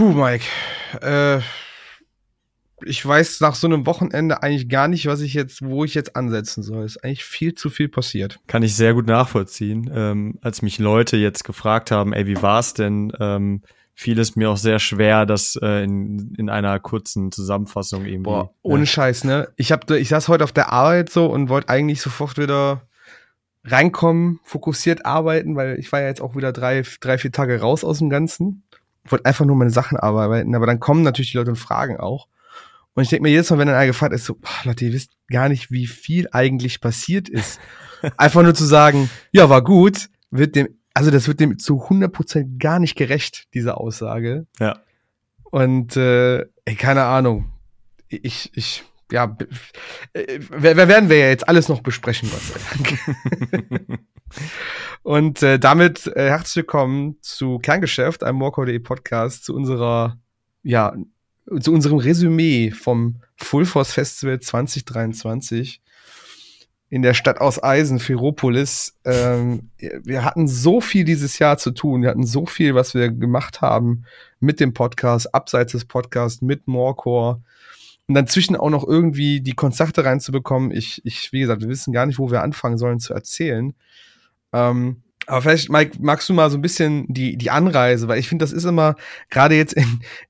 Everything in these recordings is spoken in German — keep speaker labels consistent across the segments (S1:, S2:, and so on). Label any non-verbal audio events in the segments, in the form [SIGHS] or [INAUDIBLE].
S1: Puh, Mike. Äh, ich weiß nach so einem Wochenende eigentlich gar nicht, was ich jetzt, wo ich jetzt ansetzen soll. Es ist eigentlich viel zu viel passiert.
S2: Kann ich sehr gut nachvollziehen. Ähm, als mich Leute jetzt gefragt haben, ey, wie war's denn? Ähm, fiel es mir auch sehr schwer, das äh, in, in einer kurzen Zusammenfassung irgendwie.
S1: Boah, ohne ja. Scheiß, ne? Ich hab, ich saß heute auf der Arbeit so und wollte eigentlich sofort wieder reinkommen, fokussiert arbeiten, weil ich war ja jetzt auch wieder drei, drei, vier Tage raus aus dem Ganzen. Wollte einfach nur meine Sachen arbeiten, aber dann kommen natürlich die Leute und fragen auch. Und ich denke mir jedes Mal, wenn dann einer gefragt ist, so, boah, Leute, ihr wisst gar nicht, wie viel eigentlich passiert ist. [LAUGHS] Einfach nur zu sagen, ja, war gut, wird dem, also das wird dem zu 100% gar nicht gerecht, diese Aussage.
S2: Ja.
S1: Und, äh, ey, keine Ahnung. Ich, ich, ja, äh, wer werden wir ja jetzt alles noch besprechen, Gott sei Dank. [LAUGHS] Und äh, damit äh, herzlich willkommen zu Kerngeschäft, einem Morco.de Podcast, zu unserer ja, zu unserem Resümee vom Full Force Festival 2023 in der Stadt aus Eisen, Ferropolis. Ähm, wir hatten so viel dieses Jahr zu tun. Wir hatten so viel, was wir gemacht haben mit dem Podcast, abseits des Podcasts, mit Morecore. Und dann zwischen auch noch irgendwie die Konzerte reinzubekommen. Ich, ich, wie gesagt, wir wissen gar nicht, wo wir anfangen sollen zu erzählen. Ähm, aber vielleicht, Mike, magst du mal so ein bisschen die, die Anreise, weil ich finde, das ist immer, gerade jetzt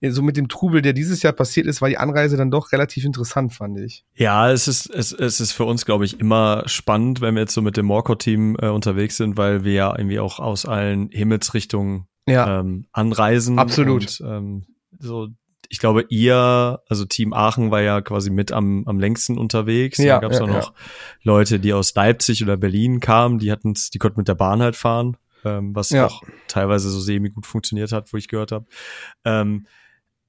S1: in, so mit dem Trubel, der dieses Jahr passiert ist, war die Anreise dann doch relativ interessant, fand ich.
S2: Ja, es ist, es, es ist für uns, glaube ich, immer spannend, wenn wir jetzt so mit dem Morcor-Team äh, unterwegs sind, weil wir ja irgendwie auch aus allen Himmelsrichtungen ja. ähm, anreisen.
S1: Absolut.
S2: Und, ähm, so ich glaube, ihr, also Team Aachen war ja quasi mit am, am längsten unterwegs. Ja, da gab es ja, auch noch ja. Leute, die aus Leipzig oder Berlin kamen, die hatten die konnten mit der Bahn halt fahren, ähm, was ja. auch teilweise so semi gut funktioniert hat, wo ich gehört habe. Ähm,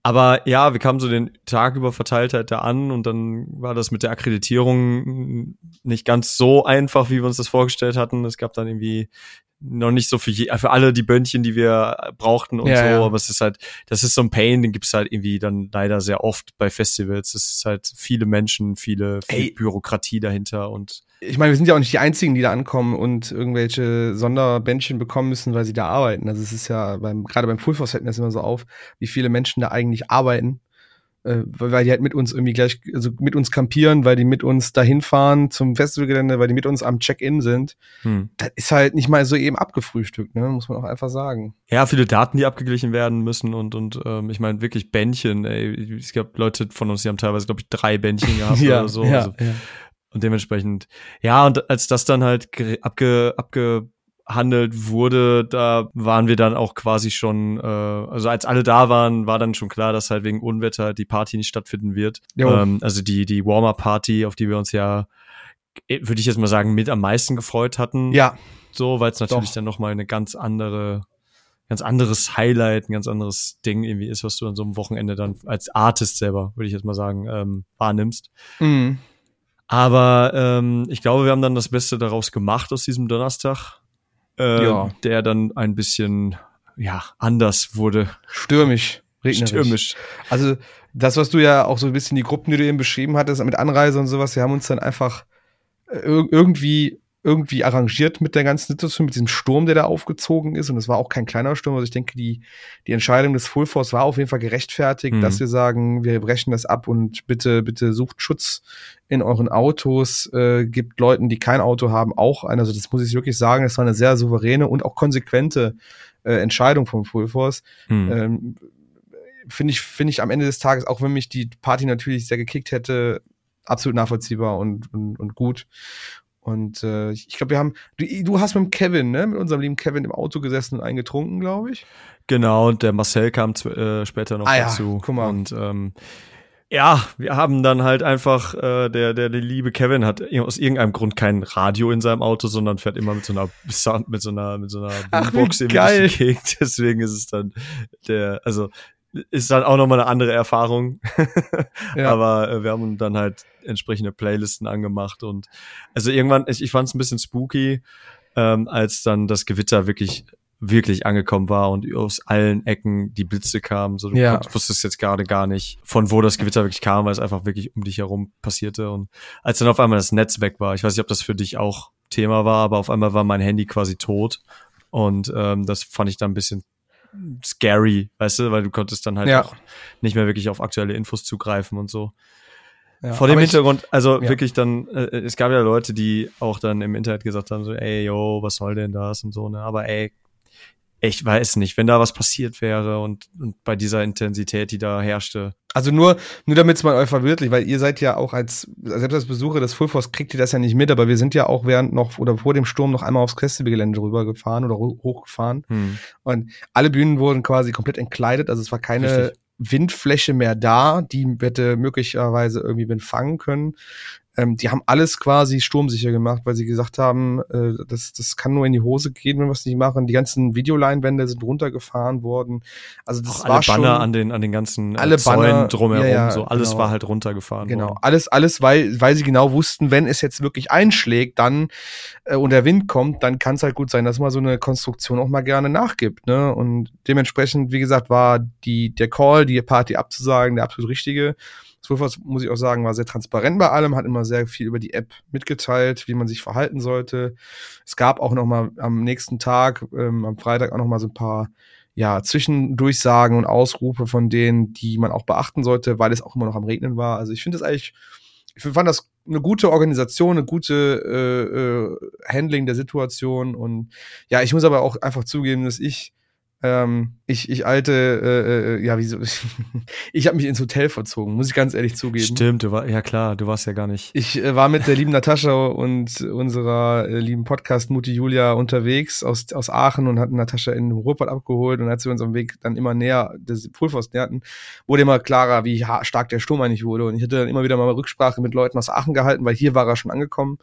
S2: aber ja, wir kamen so den Tag über verteilt halt da an und dann war das mit der Akkreditierung nicht ganz so einfach, wie wir uns das vorgestellt hatten. Es gab dann irgendwie noch nicht so für, je, für alle die Böndchen, die wir brauchten und ja, so, ja. aber es ist halt, das ist so ein Pain, den gibt's halt irgendwie dann leider sehr oft bei Festivals. Es ist halt viele Menschen, viele, viel Bürokratie dahinter und
S1: ich meine, wir sind ja auch nicht die einzigen, die da ankommen und irgendwelche Sonderbändchen bekommen müssen, weil sie da arbeiten. Also es ist ja beim, gerade beim Full Force fällt mir das immer so auf, wie viele Menschen da eigentlich arbeiten äh, weil die halt mit uns irgendwie gleich, also mit uns campieren, weil die mit uns dahin fahren zum Festivalgelände, weil die mit uns am Check-in sind. Hm. Das ist halt nicht mal so eben abgefrühstückt, ne? muss man auch einfach sagen.
S2: Ja, viele Daten, die abgeglichen werden müssen und und ähm, ich meine wirklich Bändchen. Ey, es gab Leute von uns, die haben teilweise glaube ich drei Bändchen gehabt [LAUGHS] ja, oder so. Ja, also, ja. Und dementsprechend, ja, und als das dann halt abge, abge handelt wurde, da waren wir dann auch quasi schon, äh, also als alle da waren, war dann schon klar, dass halt wegen Unwetter die Party nicht stattfinden wird. Ähm, also die, die Warmer-Party, auf die wir uns ja, äh, würde ich jetzt mal sagen, mit am meisten gefreut hatten.
S1: Ja.
S2: So, weil es natürlich Doch. dann nochmal eine ganz andere, ganz anderes Highlight, ein ganz anderes Ding irgendwie ist, was du an so einem Wochenende dann als Artist selber, würde ich jetzt mal sagen, ähm, wahrnimmst. Mhm. Aber ähm, ich glaube, wir haben dann das Beste daraus gemacht aus diesem Donnerstag äh, ja. der dann ein bisschen ja anders wurde.
S1: Stürmisch.
S2: Regnerisch. Stürmisch.
S1: Also das, was du ja auch so ein bisschen die Gruppen, die du eben beschrieben hattest, mit Anreise und sowas, wir haben uns dann einfach äh, irgendwie irgendwie arrangiert mit der ganzen Situation, mit diesem Sturm, der da aufgezogen ist. Und es war auch kein kleiner Sturm. Also ich denke, die, die Entscheidung des Full Force war auf jeden Fall gerechtfertigt, mhm. dass wir sagen, wir brechen das ab und bitte, bitte sucht Schutz in euren Autos, äh, gibt Leuten, die kein Auto haben, auch ein. Also das muss ich wirklich sagen, das war eine sehr souveräne und auch konsequente äh, Entscheidung vom Full Force. Mhm. Ähm, finde ich, finde ich am Ende des Tages, auch wenn mich die Party natürlich sehr gekickt hätte, absolut nachvollziehbar und, und, und gut. Und äh, ich glaube, wir haben, du, du hast mit dem Kevin, ne, mit unserem lieben Kevin im Auto gesessen und eingetrunken, glaube ich.
S2: Genau, und der Marcel kam äh, später noch ah, dazu. Ja, guck mal. Und ähm, ja, wir haben dann halt einfach, äh, der, der, der liebe Kevin hat aus irgendeinem Grund kein Radio in seinem Auto, sondern fährt immer mit so einer Sound, mit so einer, mit so einer
S1: Boombox irgendwie durch
S2: die Gegend. [LAUGHS] Deswegen ist es dann der, also ist dann auch nochmal eine andere Erfahrung. [LAUGHS] ja. Aber äh, wir haben dann halt entsprechende Playlisten angemacht und also irgendwann, ich, ich fand es ein bisschen spooky, ähm, als dann das Gewitter wirklich wirklich angekommen war und aus allen Ecken die Blitze kamen. So, du ja. wusstest jetzt gerade gar nicht, von wo das Gewitter wirklich kam, weil es einfach wirklich um dich herum passierte. Und als dann auf einmal das Netz weg war, ich weiß nicht, ob das für dich auch Thema war, aber auf einmal war mein Handy quasi tot. Und ähm, das fand ich dann ein bisschen scary, weißt du, weil du konntest dann halt ja. auch nicht mehr wirklich auf aktuelle Infos zugreifen und so. Ja, Vor dem Hintergrund, also ja. wirklich dann, äh, es gab ja Leute, die auch dann im Internet gesagt haben, so, ey, yo, was soll denn das und so, ne? Aber ey, ich weiß nicht, wenn da was passiert wäre und, und bei dieser Intensität, die da herrschte.
S1: Also nur, nur damit es mal euch verwirklicht, weil ihr seid ja auch als, selbst als Besucher des Full Force kriegt ihr das ja nicht mit, aber wir sind ja auch während noch oder vor dem Sturm noch einmal aufs Festivalgelände rübergefahren oder hochgefahren. Hm. Und alle Bühnen wurden quasi komplett entkleidet, also es war keine Richtig. Windfläche mehr da, die hätte möglicherweise irgendwie Wind fangen können. Ähm, die haben alles quasi sturmsicher gemacht, weil sie gesagt haben, äh, das, das kann nur in die Hose gehen, wenn wir es nicht machen. Die ganzen Videoleinwände sind runtergefahren worden. Also das
S2: Auch war alle
S1: schon
S2: Banner an den an den ganzen
S1: äh, alle Zäunen
S2: drumherum, ja, ja, so alles genau. war halt runtergefahren.
S1: Genau, worden. alles alles, weil weil sie genau wussten, wenn es jetzt wirklich einschlägt, dann äh, und der Wind kommt, dann kann es halt gut sein, dass man so eine Konstruktion auch mal gerne nachgibt, ne? Und dementsprechend, wie gesagt, war die der Call, die Party abzusagen, der absolut richtige. Swiffer, muss ich auch sagen, war sehr transparent bei allem, hat immer sehr viel über die App mitgeteilt, wie man sich verhalten sollte. Es gab auch noch mal am nächsten Tag, ähm, am Freitag auch noch mal so ein paar ja, Zwischendurchsagen und Ausrufe von denen, die man auch beachten sollte, weil es auch immer noch am Regnen war. Also ich finde das eigentlich, ich fand das eine gute Organisation, eine gute äh, äh, Handling der Situation und ja, ich muss aber auch einfach zugeben, dass ich ähm, ich, ich alte, äh, äh, ja, wieso? [LAUGHS] ich habe mich ins Hotel verzogen, muss ich ganz ehrlich zugeben.
S2: Stimmt, du war, ja klar, du warst ja gar nicht.
S1: Ich äh, war mit der lieben Natascha und unserer äh, lieben Podcast-Mutti Julia unterwegs aus, aus Aachen und hatten Natascha in Ruhrpott abgeholt und als wir uns am Weg dann immer näher des Pulvers näherten, wurde immer klarer, wie stark der Sturm eigentlich wurde. Und ich hatte dann immer wieder mal Rücksprache mit Leuten aus Aachen gehalten, weil hier war er schon angekommen.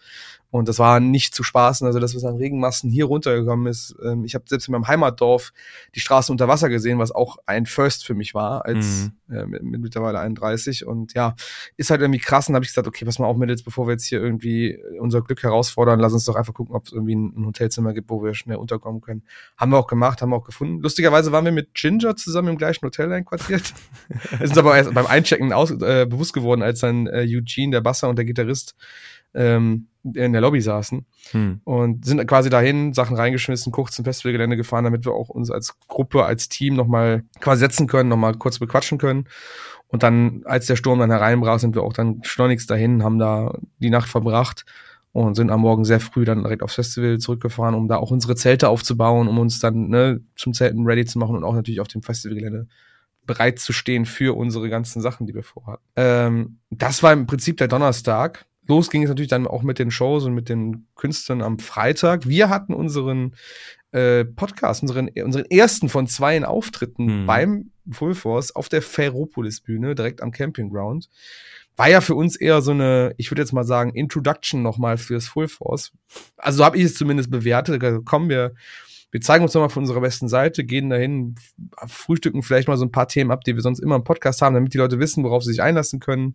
S1: Und das war nicht zu spaßen, also das, was an Regenmassen hier runtergekommen ist. Ähm, ich habe selbst in meinem Heimatdorf die Straßen unter Wasser gesehen, was auch ein First für mich war, als mhm. äh, mit, mit, mittlerweile 31. Und ja, ist halt irgendwie krass. Und habe ich gesagt, okay, pass mal auf, Mädels, bevor wir jetzt hier irgendwie unser Glück herausfordern, lass uns doch einfach gucken, ob es irgendwie ein, ein, Hotelzimmer gibt, wo wir schnell unterkommen können. Haben wir auch gemacht, haben wir auch gefunden. Lustigerweise waren wir mit Ginger zusammen im gleichen Hotel einquartiert. es [LAUGHS] ist aber erst beim Einchecken aus, äh, bewusst geworden, als dann äh, Eugene, der Basser und der Gitarrist ähm, in der Lobby saßen hm. und sind quasi dahin, Sachen reingeschmissen, kurz zum Festivalgelände gefahren, damit wir auch uns als Gruppe, als Team nochmal quasi setzen können, nochmal kurz bequatschen können. Und dann, als der Sturm dann hereinbrach, sind wir auch dann schleunigst dahin, haben da die Nacht verbracht und sind am Morgen sehr früh dann direkt aufs Festival zurückgefahren, um da auch unsere Zelte aufzubauen, um uns dann ne, zum Zelten ready zu machen und auch natürlich auf dem Festivalgelände bereit zu stehen für unsere ganzen Sachen, die wir vorhatten. Ähm, das war im Prinzip der Donnerstag los ging es natürlich dann auch mit den Shows und mit den Künstlern am Freitag. Wir hatten unseren äh, Podcast, unseren, unseren ersten von zwei Auftritten mhm. beim Full Force auf der Ferropolis-Bühne, direkt am Campingground. War ja für uns eher so eine, ich würde jetzt mal sagen, Introduction nochmal fürs Full Force. Also so habe ich es zumindest bewertet. Also, kommen wir, wir zeigen uns nochmal von unserer besten Seite, gehen dahin, frühstücken vielleicht mal so ein paar Themen ab, die wir sonst immer im Podcast haben, damit die Leute wissen, worauf sie sich einlassen können.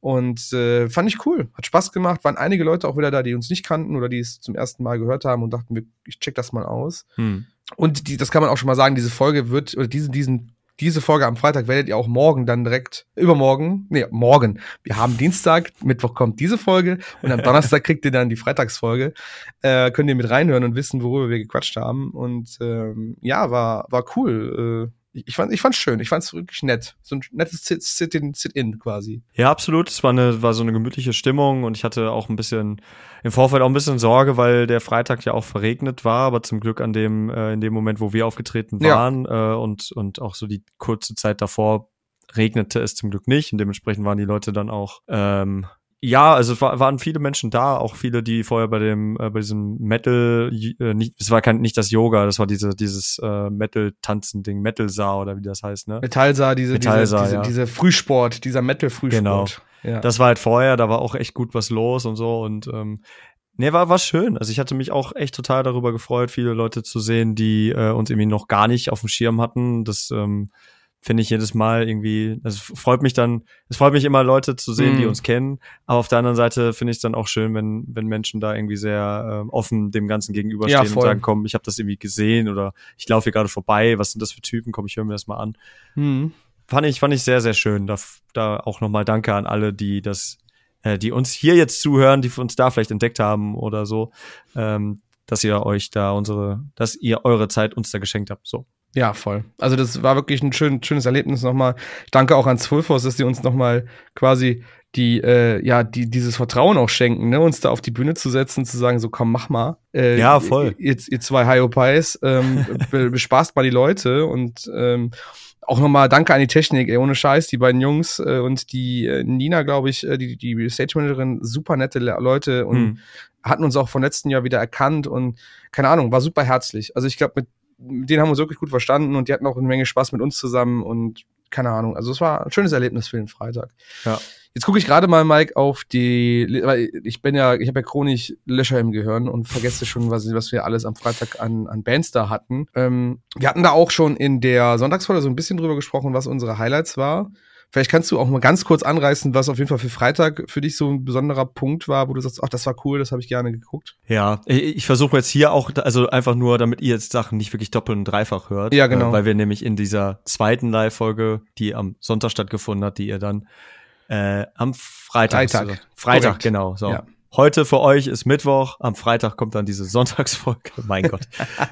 S1: Und äh, fand ich cool, hat Spaß gemacht. Waren einige Leute auch wieder da, die uns nicht kannten oder die es zum ersten Mal gehört haben und dachten, ich check das mal aus. Hm. Und die, das kann man auch schon mal sagen, diese Folge wird, oder diese, diesen, diese Folge am Freitag werdet ihr auch morgen dann direkt, übermorgen, nee, morgen. Wir haben Dienstag, Mittwoch kommt diese Folge und am Donnerstag kriegt ihr dann die Freitagsfolge. Äh, könnt ihr mit reinhören und wissen, worüber wir gequatscht haben. Und ähm, ja, war, war cool. Äh, ich fand ich fand's schön, ich fand's wirklich nett. So ein nettes Sit-in Sit -in quasi.
S2: Ja, absolut. Es war eine war so eine gemütliche Stimmung und ich hatte auch ein bisschen im Vorfeld auch ein bisschen Sorge, weil der Freitag ja auch verregnet war, aber zum Glück an dem äh, in dem Moment, wo wir aufgetreten waren ja. äh, und und auch so die kurze Zeit davor regnete es zum Glück nicht und dementsprechend waren die Leute dann auch ähm, ja, also es war, waren viele Menschen da, auch viele, die vorher bei dem äh, bei diesem Metal, äh, nicht, es war kein nicht das Yoga, das war diese dieses äh, Metal Tanzen Ding, Metal Saar oder wie das heißt, ne?
S1: Metallsaar, diese Metallsaar, diese, ja. diese, diese Frühsport, dieser Metal Frühsport. Genau.
S2: Ja. Das war halt vorher, da war auch echt gut was los und so und ähm, Nee, war, war schön. Also ich hatte mich auch echt total darüber gefreut, viele Leute zu sehen, die äh, uns irgendwie noch gar nicht auf dem Schirm hatten. Das ähm, finde ich jedes Mal irgendwie, es freut mich dann, es freut mich immer Leute zu sehen, mm. die mhm. uns kennen, aber auf der anderen Seite finde ich es dann auch schön, wenn wenn Menschen da irgendwie sehr äh, offen dem Ganzen gegenüberstehen ja, und sagen, komm, ich habe das irgendwie gesehen oder ich laufe hier gerade vorbei, was sind das für Typen, komm, ich höre mir das mal an. Mm. Fand ich fand ich sehr sehr schön. Da da auch nochmal Danke an alle, die das äh, die uns hier jetzt zuhören, die uns da vielleicht entdeckt haben oder so, ähm, dass ihr euch da unsere, dass ihr eure Zeit uns da geschenkt habt. So.
S1: Ja, voll. Also das war wirklich ein schön, schönes Erlebnis nochmal. Danke auch an Zwölfhaus, dass sie uns nochmal quasi die, äh, ja, die dieses Vertrauen auch schenken, ne, uns da auf die Bühne zu setzen, zu sagen, so komm, mach mal.
S2: Äh, ja, voll.
S1: Ihr, ihr zwei Hyopies, ähm, [LAUGHS] bespaßt mal die Leute und ähm, auch nochmal danke an die Technik, ey, ohne Scheiß, die beiden Jungs äh, und die äh, Nina, glaube ich, äh, die, die Stage Managerin, super nette Leute und hm. hatten uns auch vom letzten Jahr wieder erkannt und keine Ahnung, war super herzlich. Also ich glaube, mit, mit denen haben wir uns wirklich gut verstanden und die hatten auch eine Menge Spaß mit uns zusammen und keine Ahnung. Also es war ein schönes Erlebnis für den Freitag.
S2: Ja.
S1: Jetzt gucke ich gerade mal, Mike, auf die, weil ich bin ja, ich habe ja chronisch Löcher im Gehirn und vergesse schon, was, was wir alles am Freitag an, an Bands da hatten. Ähm, wir hatten da auch schon in der Sonntagsfolge so ein bisschen drüber gesprochen, was unsere Highlights war. Vielleicht kannst du auch mal ganz kurz anreißen, was auf jeden Fall für Freitag für dich so ein besonderer Punkt war, wo du sagst, ach, das war cool, das habe ich gerne geguckt.
S2: Ja, ich versuche jetzt hier auch, also einfach nur, damit ihr jetzt Sachen nicht wirklich doppelt und dreifach hört.
S1: Ja, genau.
S2: Äh, weil wir nämlich in dieser zweiten Live-Folge, die am Sonntag stattgefunden hat, die ihr dann äh, am Freitag.
S1: Freitag.
S2: Freitag, Korrekt. genau. So. Ja. Heute für euch ist Mittwoch, am Freitag kommt dann diese [LAUGHS] Sonntagsfolge. mein Gott.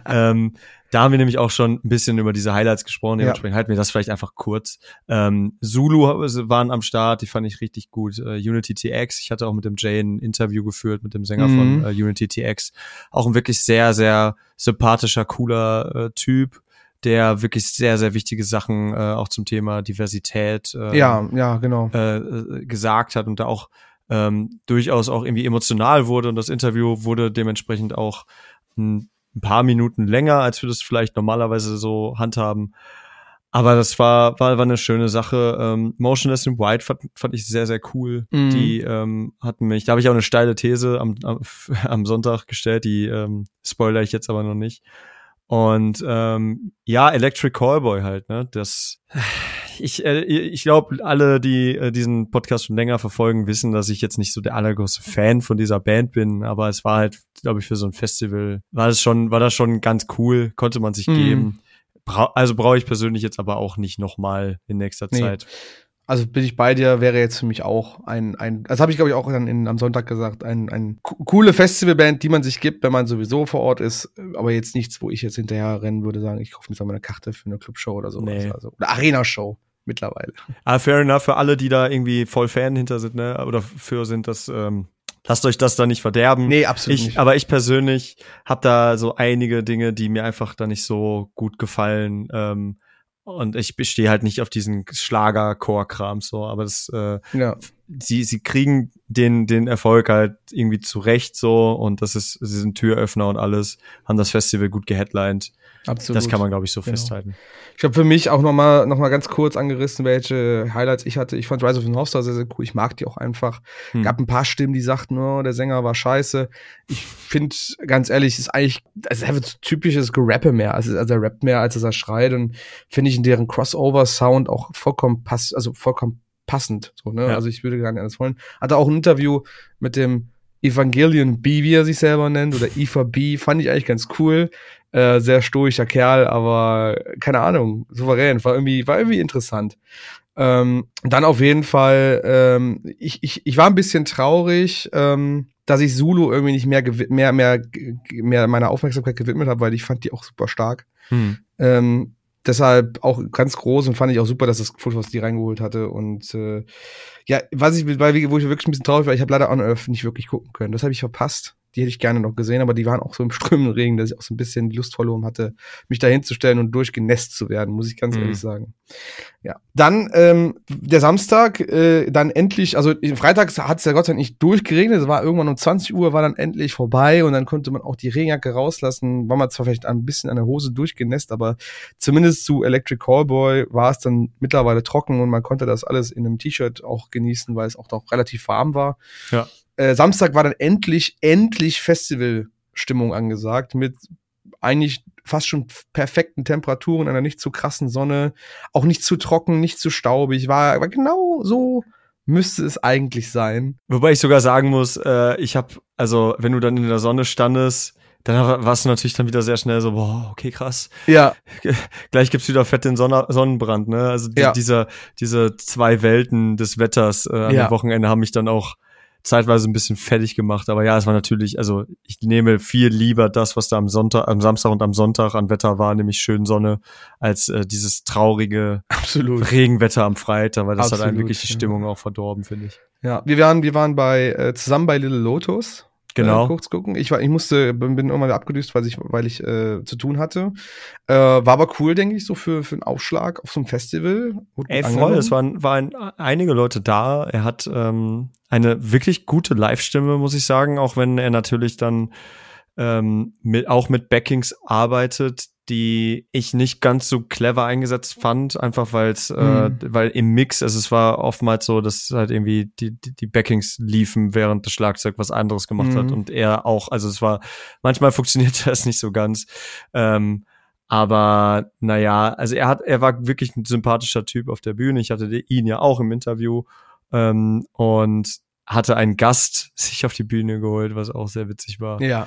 S2: ähm, da haben wir nämlich auch schon ein bisschen über diese Highlights gesprochen. Dementsprechend ja. halten wir das vielleicht einfach kurz. Ähm, Zulu waren am Start, die fand ich richtig gut. Uh, Unity TX, ich hatte auch mit dem Jay ein Interview geführt, mit dem Sänger mhm. von uh, Unity TX. Auch ein wirklich sehr, sehr sympathischer, cooler äh, Typ der wirklich sehr, sehr wichtige Sachen äh, auch zum Thema Diversität
S1: äh, ja, ja, genau.
S2: Äh, äh, gesagt hat und da auch ähm, durchaus auch irgendwie emotional wurde und das Interview wurde dementsprechend auch ein, ein paar Minuten länger, als wir das vielleicht normalerweise so handhaben. Aber das war, war, war eine schöne Sache. Ähm, Motionless in White fand, fand ich sehr, sehr cool. Mhm. Die ähm, hatten mich, da habe ich auch eine steile These am, am, [LAUGHS] am Sonntag gestellt, die ähm, spoiler ich jetzt aber noch nicht. Und ähm, ja, Electric Callboy halt, ne? Das [SIGHS] [SIGHS] ich äh, ich glaube, alle, die äh, diesen Podcast schon länger verfolgen, wissen, dass ich jetzt nicht so der allergrößte Fan von dieser Band bin, aber es war halt, glaube ich, für so ein Festival war das schon war das schon ganz cool, konnte man sich mhm. geben. Bra also brauche ich persönlich jetzt aber auch nicht nochmal in nächster nee. Zeit.
S1: Also bin ich bei dir, wäre jetzt für mich auch ein, ein das habe ich glaube ich auch dann in, am Sonntag gesagt, ein, ein coole Festivalband, die man sich gibt, wenn man sowieso vor Ort ist, aber jetzt nichts, wo ich jetzt hinterher rennen würde, sagen, ich kaufe mir jetzt mal eine Karte für eine Clubshow oder so. Nee. Also, eine Arena-Show mittlerweile.
S2: Ah, fair enough, für alle, die da irgendwie voll Fan hinter sind, ne, oder für sind, das, ähm, lasst euch das da nicht verderben.
S1: Nee, absolut
S2: ich,
S1: nicht.
S2: Aber ich persönlich habe da so einige Dinge, die mir einfach da nicht so gut gefallen. Ähm, und ich bestehe halt nicht auf diesen Schlager-Core-Kram so, aber das, äh, ja. Sie, sie kriegen den, den Erfolg halt irgendwie zurecht so und das ist, sie sind Türöffner und alles, haben das Festival gut geheadlined. Absolut. Das kann man, glaube ich, so genau. festhalten.
S1: Ich habe für mich auch noch mal, noch mal ganz kurz angerissen, welche Highlights ich hatte. Ich fand Rise of the North Star sehr, sehr cool. Ich mag die auch einfach. Hm. Gab ein paar Stimmen, die sagten, oh, der Sänger war scheiße. Ich finde, ganz ehrlich, ist eigentlich, also er wird typisches Gerappe mehr. Also, also er rappt mehr, als er schreit. Und finde ich in deren Crossover-Sound auch vollkommen pass, also vollkommen passend. So, ne? Ja. Also ich würde gar nicht anders wollen. Hatte auch ein Interview mit dem Evangelion B, wie er sich selber nennt, oder Eva B, fand ich eigentlich ganz cool. Äh, sehr stoischer Kerl, aber keine Ahnung, souverän, war irgendwie, war irgendwie interessant. Ähm, dann auf jeden Fall, ähm, ich, ich, ich war ein bisschen traurig, ähm, dass ich Zulu irgendwie nicht mehr, mehr, mehr, mehr meiner Aufmerksamkeit gewidmet habe, weil ich fand die auch super stark. Hm. Ähm, deshalb auch ganz groß und fand ich auch super, dass das Fotos die reingeholt hatte. Und äh, ja, was ich, weil, wo ich wirklich ein bisschen traurig war, ich habe leider On Earth nicht wirklich gucken können. Das habe ich verpasst die hätte ich gerne noch gesehen, aber die waren auch so im [LAUGHS] strömenden Regen, dass ich auch so ein bisschen die Lust verloren hatte, mich da hinzustellen und durchgenässt zu werden, muss ich ganz mhm. ehrlich sagen. Ja. Dann ähm, der Samstag, äh, dann endlich, also Freitag hat es ja Gott sei Dank nicht durchgeregnet, es war irgendwann um 20 Uhr, war dann endlich vorbei und dann konnte man auch die Regenjacke rauslassen, war man zwar vielleicht ein bisschen an der Hose durchgenässt, aber zumindest zu Electric Callboy war es dann mittlerweile trocken und man konnte das alles in einem T-Shirt auch genießen, weil es auch noch relativ warm war.
S2: Ja
S1: äh, Samstag war dann endlich, endlich Festivalstimmung angesagt mit eigentlich fast schon perfekten Temperaturen, einer nicht zu krassen Sonne, auch nicht zu trocken, nicht zu staubig, war, war genau so müsste es eigentlich sein.
S2: Wobei ich sogar sagen muss, äh, ich habe, also wenn du dann in der Sonne standest, dann warst du natürlich dann wieder sehr schnell so, boah, okay, krass.
S1: Ja. [LAUGHS]
S2: Gleich gibt's wieder fett den Sonne Sonnenbrand, ne? Also die, ja. dieser, diese zwei Welten des Wetters äh, am ja. Wochenende haben mich dann auch zeitweise ein bisschen fertig gemacht. Aber ja, es war natürlich, also ich nehme viel lieber das, was da am Sonntag, am Samstag und am Sonntag an Wetter war, nämlich schön Sonne, als äh, dieses traurige
S1: Absolut.
S2: Regenwetter am Freitag, weil das Absolut, hat einem wirklich die Stimmung ja. auch verdorben, finde ich.
S1: Ja, wir waren, wir waren bei äh, zusammen bei Little Lotus.
S2: Genau.
S1: Äh, kurz gucken. Ich war, ich musste, bin, bin irgendwann abgedüst, weil ich, weil ich äh, zu tun hatte. Äh, war aber cool, denke ich, so für, für einen Aufschlag auf so einem Festival.
S2: Ey, voll, es waren, waren einige Leute da. Er hat ähm, eine wirklich gute Live-Stimme, muss ich sagen, auch wenn er natürlich dann ähm, mit, auch mit Backings arbeitet, die ich nicht ganz so clever eingesetzt fand, einfach weil es, mhm. äh, weil im Mix, also es war oftmals so, dass halt irgendwie die, die, die Backings liefen, während das Schlagzeug was anderes gemacht mhm. hat und er auch, also es war, manchmal [LAUGHS] funktionierte das nicht so ganz. Ähm, aber naja, also er hat, er war wirklich ein sympathischer Typ auf der Bühne. Ich hatte ihn ja auch im Interview ähm, und hatte einen Gast [LAUGHS] sich auf die Bühne geholt, was auch sehr witzig war.
S1: Ja.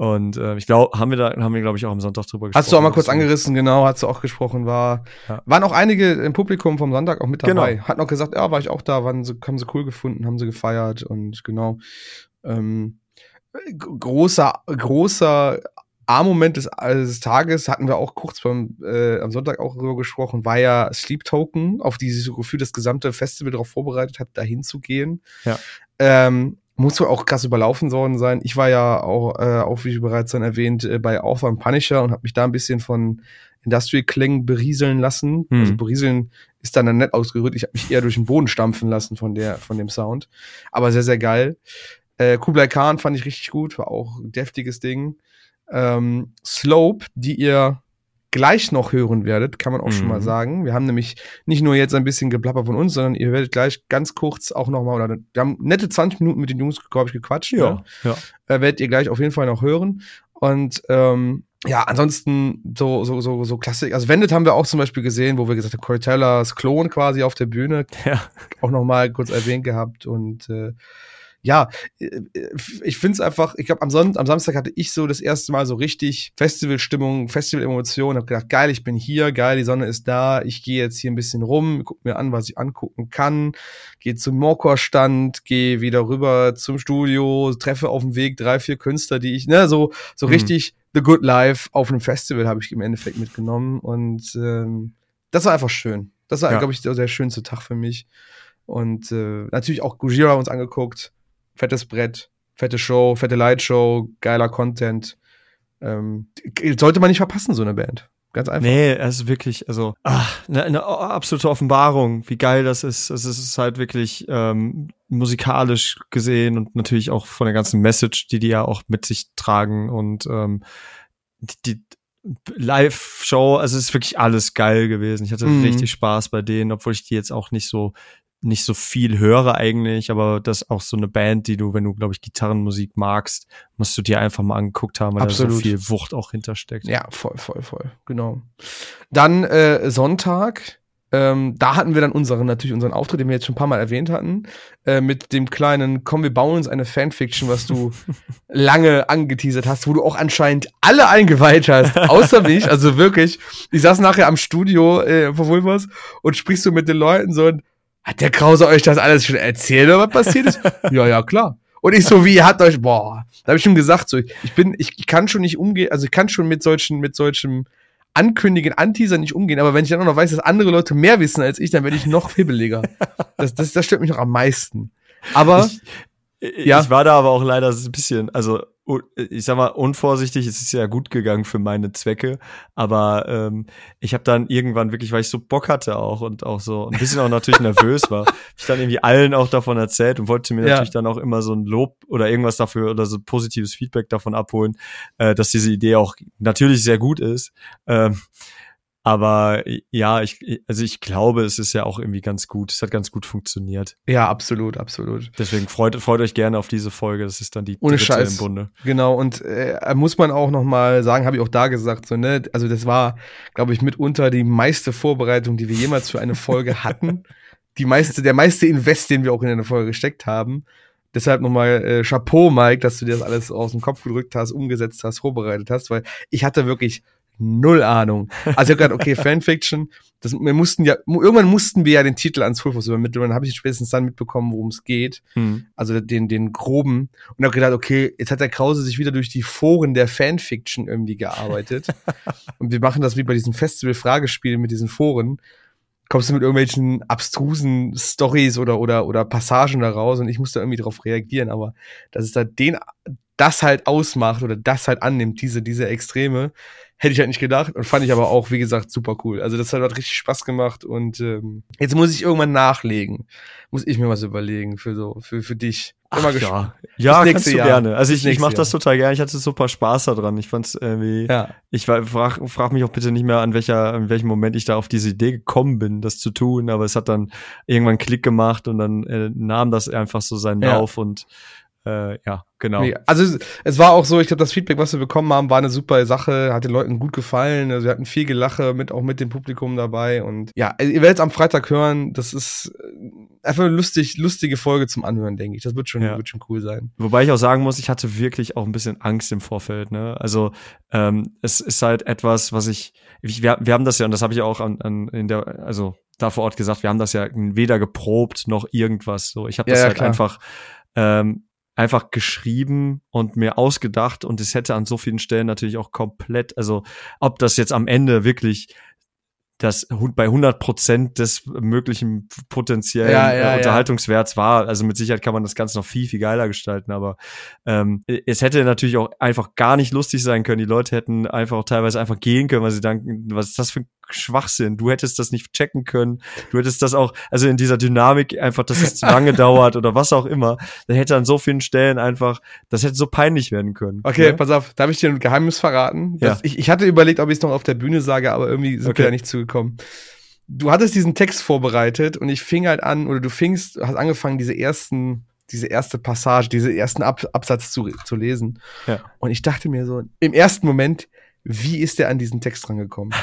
S2: Und äh, ich glaube, haben wir da, haben wir, glaube ich, auch am Sonntag drüber
S1: gesprochen. Hast du auch mal kurz angerissen, genau, hast du auch gesprochen, war, ja. waren auch einige im Publikum vom Sonntag auch mit dabei. Genau. Hat noch gesagt, ja, war ich auch da, waren sie, haben sie cool gefunden, haben sie gefeiert und genau. Ähm, großer, großer A-Moment des, des Tages hatten wir auch kurz beim, äh, am Sonntag auch drüber gesprochen, war ja Sleep Token, auf die sich so gefühlt das gesamte Festival darauf vorbereitet hat, dahin zu gehen.
S2: Ja.
S1: Ähm, muss wohl auch krass überlaufen worden sein. Ich war ja auch, äh, auch wie bereits dann erwähnt, äh, bei Author Punisher und habe mich da ein bisschen von Industrial Klängen berieseln lassen. Mhm. Also berieseln ist dann nett ausgerührt. Ich habe mich eher durch den Boden stampfen lassen von der von dem Sound. Aber sehr sehr geil. Äh, Kublai Khan fand ich richtig gut, war auch ein deftiges Ding. Ähm, Slope, die ihr gleich noch hören werdet, kann man auch mhm. schon mal mhm. sagen. Wir haben nämlich nicht nur jetzt ein bisschen geplappert von uns, sondern ihr werdet gleich ganz kurz auch noch mal, oder wir haben nette 20 Minuten mit den Jungs, glaube ich, gequatscht.
S2: Ja, ne? ja.
S1: Äh, werdet ihr gleich auf jeden Fall noch hören. Und ähm, ja, ansonsten so, so, so, so Klassik. Also Wendet haben wir auch zum Beispiel gesehen, wo wir gesagt haben, Cortellas Klon quasi auf der Bühne.
S2: Ja.
S1: Auch noch mal kurz erwähnt gehabt. Und äh, ja, äh, ich finde es einfach, ich glaube, am, Son am Samstag hatte ich so das erste Mal so richtig Festivalstimmung, Festival-Emotionen, habe gedacht, geil, ich bin hier, geil, die Sonne ist da, ich gehe jetzt hier ein bisschen rum, guck mir an, was ich angucken kann, gehe zum Morkor-Stand, gehe wieder rüber zum Studio, treffe auf dem Weg drei, vier Künstler, die ich, ne, so, so mhm. richtig The Good Life auf einem Festival habe ich im Endeffekt mitgenommen und ähm, das war einfach schön. Das war, ja. glaube ich, der, der schönste Tag für mich. Und äh, natürlich auch Gujira uns angeguckt fettes Brett, fette Show, fette Lightshow, geiler Content. Ähm, sollte man nicht verpassen, so eine Band. Ganz einfach.
S2: Nee, es ist wirklich, also, ach, eine, eine absolute Offenbarung, wie geil das ist. Es ist halt wirklich ähm, musikalisch gesehen und natürlich auch von der ganzen Message, die die ja auch mit sich tragen und ähm, die, Live-Show, also es ist wirklich alles geil gewesen. Ich hatte mhm. richtig Spaß bei denen, obwohl ich die jetzt auch nicht so nicht so viel höre eigentlich, aber das ist auch so eine Band, die du, wenn du, glaube ich, Gitarrenmusik magst, musst du dir einfach mal angeguckt haben, weil Absolut. da so viel Wucht auch hintersteckt.
S1: Ja, voll, voll, voll, genau. Dann äh, Sonntag, ähm, da hatten wir dann unseren, natürlich unseren Auftritt, den wir jetzt schon ein paar Mal erwähnt hatten, äh, mit dem kleinen, komm, wir bauen uns eine Fanfiction, was du [LAUGHS] lange angeteasert hast, wo du auch anscheinend alle eingeweiht hast, außer [LAUGHS] mich, also wirklich. Ich saß nachher am Studio äh, von Vulvas und sprichst du mit den Leuten so und hat der Krause euch das alles schon erzählt, oder was passiert ist? [LAUGHS] ja, ja, klar. Und ich so, wie hat euch, boah, da habe ich schon gesagt, so, ich bin, ich, ich kann schon nicht umgehen, also ich kann schon mit solchen, mit solchen Ankündigen, Anteaser nicht umgehen, aber wenn ich dann auch noch weiß, dass andere Leute mehr wissen als ich, dann werde ich noch hibbeliger. Das, das, das stört mich noch am meisten. Aber,
S2: ich, ja. ich war da aber auch leider ein bisschen, also ich sag mal, unvorsichtig, es ist ja gut gegangen für meine Zwecke, aber ähm, ich habe dann irgendwann wirklich, weil ich so Bock hatte auch und auch so ein bisschen auch natürlich nervös war, [LAUGHS] ich dann irgendwie allen auch davon erzählt und wollte mir ja. natürlich dann auch immer so ein Lob oder irgendwas dafür oder so positives Feedback davon abholen, äh, dass diese Idee auch natürlich sehr gut ist. Ähm, aber ja, ich, also ich glaube, es ist ja auch irgendwie ganz gut. Es hat ganz gut funktioniert.
S1: Ja, absolut, absolut.
S2: Deswegen freut, freut euch gerne auf diese Folge. Das ist dann die
S1: Ohne Scheiß. im Bunde. Genau, und äh, muss man auch noch mal sagen, habe ich auch da gesagt, so, ne, also das war, glaube ich, mitunter die meiste Vorbereitung, die wir jemals für eine Folge [LAUGHS] hatten. die meiste, der meiste Invest, den wir auch in eine Folge gesteckt haben. Deshalb nochmal äh, Chapeau, Mike, dass du dir das alles aus dem Kopf gedrückt hast, umgesetzt hast, vorbereitet hast, weil ich hatte wirklich null Ahnung. Also ich habe gedacht, okay, [LAUGHS] Fanfiction, das, wir mussten ja, irgendwann mussten wir ja den Titel ans Fullforce übermitteln. Und dann habe ich spätestens dann mitbekommen, worum es geht. Hm. Also den, den groben. Und habe gedacht, okay, jetzt hat der Krause sich wieder durch die Foren der Fanfiction irgendwie gearbeitet. [LAUGHS] und wir machen das wie bei diesen Festival-Fragespielen mit diesen Foren. Kommst du mit irgendwelchen abstrusen Stories oder, oder, oder Passagen da raus und ich musste irgendwie darauf reagieren. Aber dass es da den, das halt ausmacht oder das halt annimmt, diese, diese Extreme, hätte ich halt nicht gedacht und fand ich aber auch, wie gesagt, super cool. Also das hat, hat richtig Spaß gemacht und ähm, jetzt muss ich irgendwann nachlegen. Muss ich mir was überlegen für so, für, für dich.
S2: Ach, ja, ja kannst du Jahr. gerne. Also ich, ich mache das total gerne. Ich hatte super Spaß daran. Ich fand's irgendwie. Ja. Ich frag, frag mich auch bitte nicht mehr, an welcher, an welchem Moment ich da auf diese Idee gekommen bin, das zu tun. Aber es hat dann irgendwann Klick gemacht und dann äh, nahm das einfach so seinen ja. Lauf und äh, ja, genau. Nee,
S1: also es war auch so, ich glaube, das Feedback, was wir bekommen haben, war eine super Sache, hat den Leuten gut gefallen. Also wir hatten viel Gelache mit, auch mit dem Publikum dabei. Und ja, also ihr werdet es am Freitag hören. Das ist äh, einfach eine lustig, lustige Folge zum Anhören, denke ich. Das wird schon, ja. wird schon cool sein.
S2: Wobei ich auch sagen muss, ich hatte wirklich auch ein bisschen Angst im Vorfeld. Ne? Also ähm, es ist halt etwas, was ich, ich wir, wir haben das ja, und das habe ich auch an, an in der, also da vor Ort gesagt, wir haben das ja weder geprobt noch irgendwas. So, ich habe das ja, ja, halt klar. einfach ähm, einfach geschrieben und mir ausgedacht und es hätte an so vielen Stellen natürlich auch komplett, also ob das jetzt am Ende wirklich das bei 100 Prozent des möglichen potenziellen ja, ja, äh, Unterhaltungswerts ja. war. Also mit Sicherheit kann man das Ganze noch viel, viel geiler gestalten, aber ähm, es hätte natürlich auch einfach gar nicht lustig sein können. Die Leute hätten einfach auch teilweise einfach gehen können, weil sie denken, was ist das für ein Schwachsinn. Du hättest das nicht checken können. Du hättest das auch, also in dieser Dynamik einfach, dass es zu lange [LAUGHS] dauert oder was auch immer. Da hätte an so vielen Stellen einfach, das hätte so peinlich werden können.
S1: Okay, ja? pass auf, darf ich dir ein Geheimnis verraten? Ja. Ich, ich hatte überlegt, ob ich es noch auf der Bühne sage, aber irgendwie sind okay. wir da nicht zugekommen. Du hattest diesen Text vorbereitet und ich fing halt an, oder du fingst, hast angefangen, diese ersten diese erste Passage, diese ersten Ab Absatz zu, zu lesen. Ja. Und ich dachte mir so, im ersten Moment, wie ist der an diesen Text rangekommen?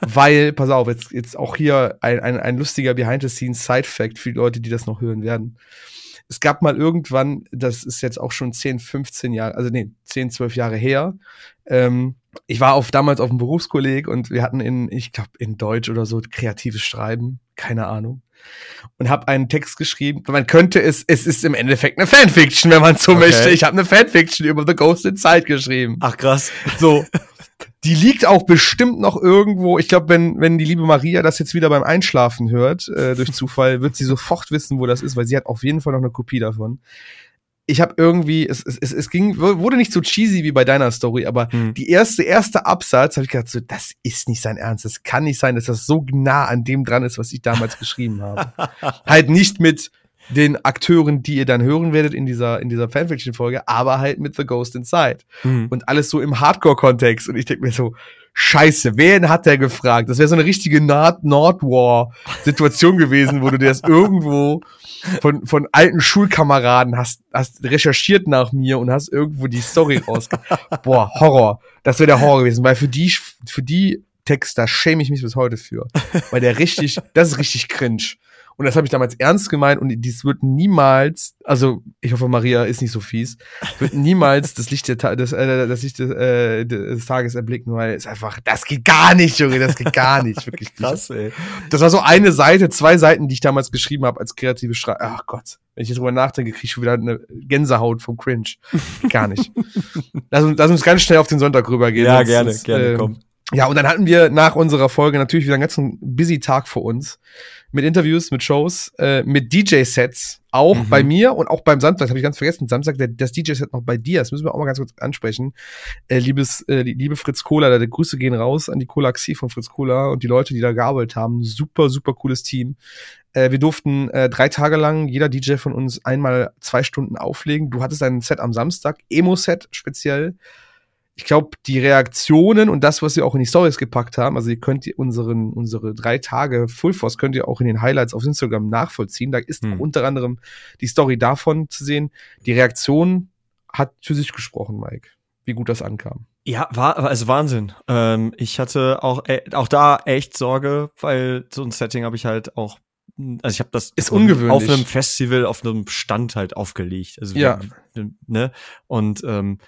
S1: Weil, pass auf, jetzt, jetzt auch hier ein, ein, ein lustiger Behind-the-Scenes-Side-Fact für die Leute, die das noch hören werden. Es gab mal irgendwann, das ist jetzt auch schon 10, 15 Jahre, also nee, 10, 12 Jahre her, ähm, ich war auf, damals auf dem Berufskolleg und wir hatten in, ich glaube, in Deutsch oder so kreatives Schreiben, keine Ahnung und habe einen Text geschrieben. Man könnte es, es ist im Endeffekt eine Fanfiction, wenn man so okay. möchte. Ich habe eine Fanfiction über The Ghost Inside geschrieben.
S2: Ach krass.
S1: So. [LAUGHS] Die liegt auch bestimmt noch irgendwo. Ich glaube, wenn, wenn die liebe Maria das jetzt wieder beim Einschlafen hört, äh, durch [LAUGHS] Zufall, wird sie sofort wissen, wo das ist, weil sie hat auf jeden Fall noch eine Kopie davon ich habe irgendwie, es, es, es ging, wurde nicht so cheesy wie bei deiner Story, aber hm. die erste, erste Absatz habe ich gedacht, so, das ist nicht sein Ernst. Das kann nicht sein, dass das so nah an dem dran ist, was ich damals geschrieben habe. [LAUGHS] halt nicht mit den Akteuren, die ihr dann hören werdet in dieser, in dieser Fanfiction-Folge, aber halt mit The Ghost Inside. Hm. Und alles so im Hardcore-Kontext. Und ich denke mir so, Scheiße, wen hat der gefragt? Das wäre so eine richtige Nord-Nord-War-Situation [LAUGHS] gewesen, wo du dir das irgendwo von, von alten Schulkameraden hast, hast recherchiert nach mir und hast irgendwo die Story rausge... [LAUGHS] Boah, Horror. Das wäre der Horror gewesen, weil für die, für die Texte, schäme ich mich bis heute für. Weil der richtig, das ist richtig cringe. Und das habe ich damals ernst gemeint und dies wird niemals, also ich hoffe, Maria ist nicht so fies, wird niemals das Licht, der, des, äh, das Licht des, äh, des Tages erblicken, weil es einfach, das geht gar nicht, Junge, das geht gar nicht, wirklich Krass, ey. Das war so eine Seite, zwei Seiten, die ich damals geschrieben habe als kreative Schreiber. Ach Gott, wenn ich jetzt drüber nachdenke, kriege ich schon wieder eine Gänsehaut vom Cringe. Gar nicht. [LAUGHS] lass, uns, lass uns ganz schnell auf den Sonntag rübergehen.
S2: Ja, gerne, ist, gerne,
S1: äh,
S2: komm.
S1: Ja, und dann hatten wir nach unserer Folge natürlich wieder einen ganzen busy Tag vor uns mit Interviews, mit Shows, äh, mit DJ-Sets, auch mhm. bei mir und auch beim Samstag, habe ich ganz vergessen, Samstag der, das DJ-Set noch bei dir, das müssen wir auch mal ganz kurz ansprechen. Äh, liebes, äh, liebe Fritz Kohler, da Grüße gehen raus an die Cola Xi von Fritz Kohler und die Leute, die da gearbeitet haben. Super, super cooles Team. Äh, wir durften äh, drei Tage lang jeder DJ von uns einmal zwei Stunden auflegen. Du hattest ein Set am Samstag, Emo-Set speziell ich glaube, die Reaktionen und das, was wir auch in die Stories gepackt haben, also ihr könnt unseren, unsere drei Tage Full Force könnt ihr auch in den Highlights auf Instagram nachvollziehen. Da ist hm. unter anderem die Story davon zu sehen. Die Reaktion hat für sich gesprochen, Mike, wie gut das ankam.
S2: Ja, war also Wahnsinn. Ähm, ich hatte auch äh, auch da echt Sorge, weil so ein Setting habe ich halt auch also ich habe das
S1: ist ungewöhnlich
S2: auf einem Festival auf einem Stand halt aufgelegt. Also
S1: ja.
S2: ne und ähm,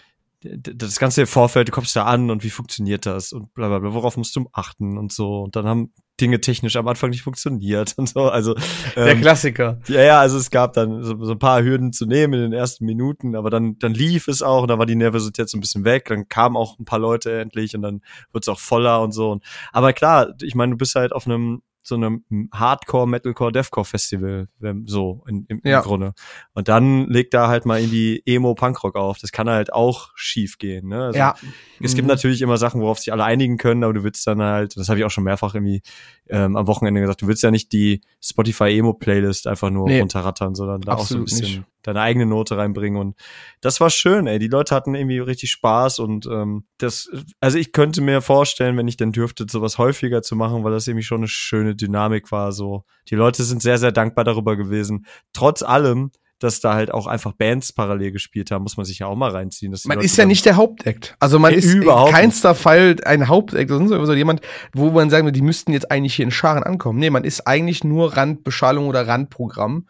S2: das ganze Vorfeld, du kommst da an und wie funktioniert das und bla bla bla, worauf musst du achten und so. Und dann haben Dinge technisch am Anfang nicht funktioniert [LAUGHS] und so. Also
S1: ähm, der Klassiker.
S2: Ja, ja, also es gab dann so, so, ein paar Hürden zu nehmen in den ersten Minuten, aber dann dann lief es auch und dann war die Nervosität so ein bisschen weg. Dann kamen auch ein paar Leute endlich und dann wurde es auch voller und so. Und, aber klar, ich meine, du bist halt auf einem so einem Hardcore, Metalcore, Deathcore Festival, so in, im, ja. Grunde. Und dann legt da halt mal irgendwie Emo Punkrock auf. Das kann halt auch schief gehen. Ne? Also
S1: ja.
S2: Es gibt mhm. natürlich immer Sachen, worauf sich alle einigen können, aber du willst dann halt, das habe ich auch schon mehrfach irgendwie ähm, am Wochenende gesagt, du willst ja nicht die Spotify Emo Playlist einfach nur nee. runterrattern, sondern da auch so ein bisschen nicht. Deine eigene Note reinbringen. Und das war schön, ey. Die Leute hatten irgendwie richtig Spaß und ähm, das, also ich könnte mir vorstellen, wenn ich denn dürfte, sowas häufiger zu machen, weil das irgendwie schon eine schöne Dynamik war. So, die Leute sind sehr, sehr dankbar darüber gewesen. Trotz allem dass da halt auch einfach Bands parallel gespielt haben, muss man sich ja auch mal reinziehen.
S1: man ist ja nicht der Hauptakt. Also man ist überhaupt in keinster nicht. Fall ein Hauptakt. Ist so jemand, wo man sagen würde, die müssten jetzt eigentlich hier in Scharen ankommen. Nee, man ist eigentlich nur Randbeschallung oder Randprogramm.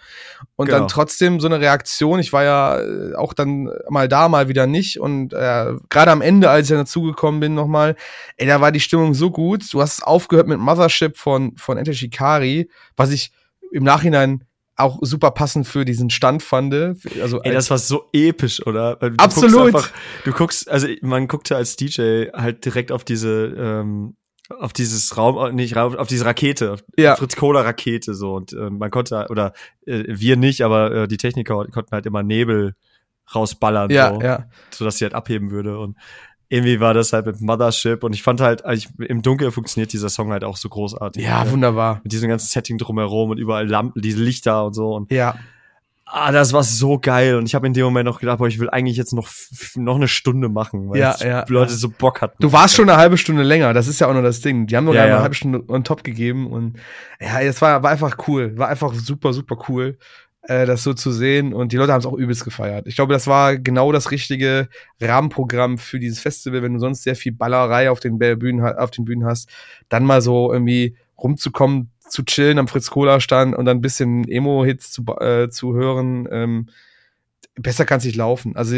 S1: Und genau. dann trotzdem so eine Reaktion. Ich war ja äh, auch dann mal da, mal wieder nicht. Und äh, gerade am Ende, als ich dann dazugekommen bin nochmal, ey, da war die Stimmung so gut. Du hast aufgehört mit Mothership von, von Enter Shikari, was ich im Nachhinein auch super passend für diesen Stand fand.
S2: Also Ey, das war so episch, oder?
S1: Du Absolut.
S2: Guckst einfach, du guckst, also man guckte als DJ halt direkt auf diese, ähm, auf dieses Raum, nicht Raum, auf diese Rakete,
S1: ja.
S2: Fritz Kohler Rakete so und äh, man konnte oder äh, wir nicht, aber äh, die Techniker konnten halt immer Nebel rausballern,
S1: ja,
S2: so,
S1: ja.
S2: so dass sie halt abheben würde und irgendwie war das halt mit Mothership und ich fand halt, ich, im Dunkeln funktioniert dieser Song halt auch so großartig.
S1: Ja, ne? wunderbar.
S2: Mit diesem ganzen Setting drumherum und überall Lampen, diese Lichter und so. Und
S1: ja.
S2: Ah, das war so geil und ich habe in dem Moment noch gedacht, boah, ich will eigentlich jetzt noch noch eine Stunde machen, weil
S1: ja, ja,
S2: Leute so Bock hatten.
S1: Du warst schon eine halbe Stunde länger, das ist ja auch noch das Ding. Die haben noch ja, eine halbe Stunde on top gegeben und ja, es war, war einfach cool, war einfach super super cool äh, das so zu sehen. Und die Leute haben es auch übelst gefeiert. Ich glaube, das war genau das richtige Rahmenprogramm für dieses Festival, wenn du sonst sehr viel Ballerei auf den Bühnen, auf den Bühnen hast, dann mal so irgendwie rumzukommen, zu chillen am Fritz Cola Stand und dann ein bisschen Emo-Hits zu, äh, zu hören. Ähm, besser kann es nicht laufen. Also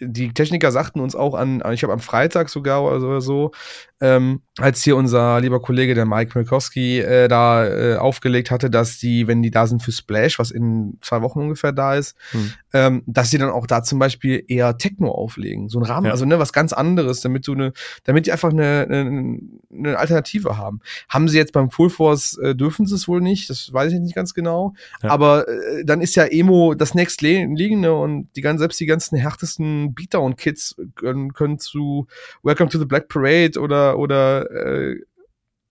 S1: die Techniker sagten uns auch an, ich glaube am Freitag sogar oder so, ähm, als hier unser lieber Kollege, der Mike Milkowski, äh, da äh, aufgelegt hatte, dass die, wenn die da sind für Splash, was in zwei Wochen ungefähr da ist, hm. ähm, dass die dann auch da zum Beispiel eher Techno auflegen. So ein Rahmen, ja. also ne, was ganz anderes, damit du ne, damit die einfach eine, eine, eine Alternative haben. Haben sie jetzt beim Full Force, äh, dürfen sie es wohl nicht, das weiß ich nicht ganz genau. Ja. Aber äh, dann ist ja Emo das nächstliegende und die ganzen, selbst die ganzen härtesten Beatdown-Kids können, können zu Welcome to the Black Parade oder oder äh,